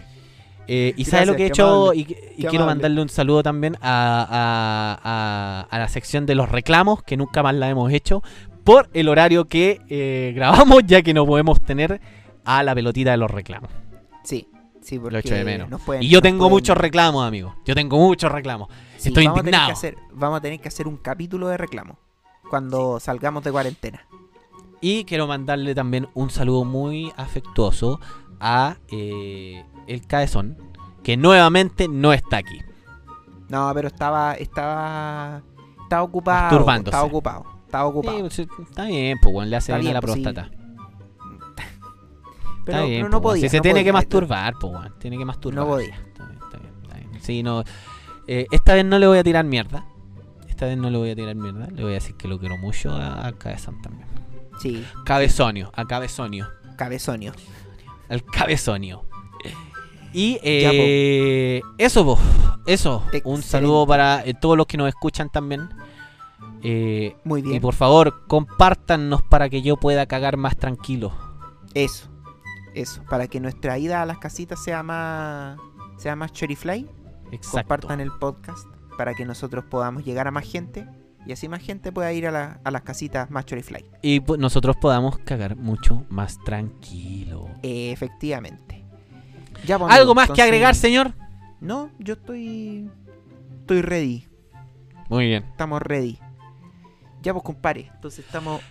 Eh, y sabe lo que he hecho, amable, y, quiero amable. mandarle un saludo también a, a- a- a la sección de los reclamos, que nunca más la hemos hecho, por el horario que eh, grabamos, ya que no podemos tener a la pelotita de los reclamos. Sí, sí, porque Lo echo de menos. nos pueden- Y yo tengo pueden- muchos reclamos, amigo. Yo tengo muchos reclamos. Sí, Estoy vamos A tener que indignado. hacer, vamos a tener que hacer un capítulo de reclamo cuando salgamos de cuarentena. Y quiero mandarle también un saludo muy afectuoso a eh, el Caezón, que nuevamente no está aquí. No, pero estaba, estaba, estaba ocupado. Estaba ocupado. Estaba ocupado. Sí, pues, está bien, pues, weón, le hace bien a la pues, sí. próstata. pero, está bien, pero pues, no podía. Si se no tiene podía. que masturbar, pues. Tiene que masturbar. No podía. Está bien, está bien, está bien. Sí, no. eh, esta vez no le voy a tirar mierda. Esta vez no le voy a tirar mierda. Le voy a decir que lo quiero mucho a, a Cabezón también. Sí, Cabezonio, a Cabezonio. cabezonio. Al Cabezonio. Y Ya, eh, eso, po, eso. Un saludo para eh, todos los que nos escuchan también. Eh, Muy bien. y por favor, compártanos para que yo pueda cagar más tranquilo. Eso. Eso. Para que nuestra ida a las casitas sea más, sea más chorifly. Exacto. Compartan el podcast para que nosotros podamos llegar a más gente. Y así más gente pueda ir a, la- a las casitas más chorifly. Y nosotros podamos cagar mucho más tranquilo. efectivamente. Ya, pues, ¿Algo más que agregar, señor? No, yo estoy. Estoy ready. Muy bien. Estamos ready. Ya, pues, compadre. Entonces estamos.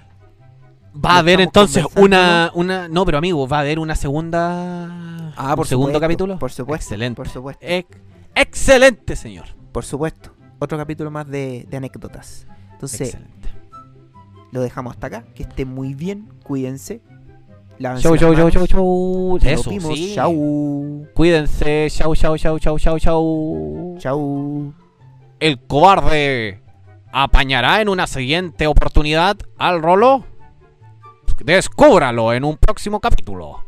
Va a haber entonces una, una... No, pero amigo, va a haber una segunda... Ah, por segundo supuesto, capítulo. Por supuesto. Excelente. Por supuesto. Ex- excelente, señor. Por supuesto. Otro capítulo más de, de anécdotas. Entonces, Excelente. lo dejamos hasta acá. Que esté muy bien. Cuídense. Chau, chau, chau, chau, chau. Eso, vimos. sí. Chau. Cuídense. Chau, chau, chau, chau, chau, chau. Chau. El cobarde apañará en una siguiente oportunidad al Rolo? Descúbralo en un próximo capítulo.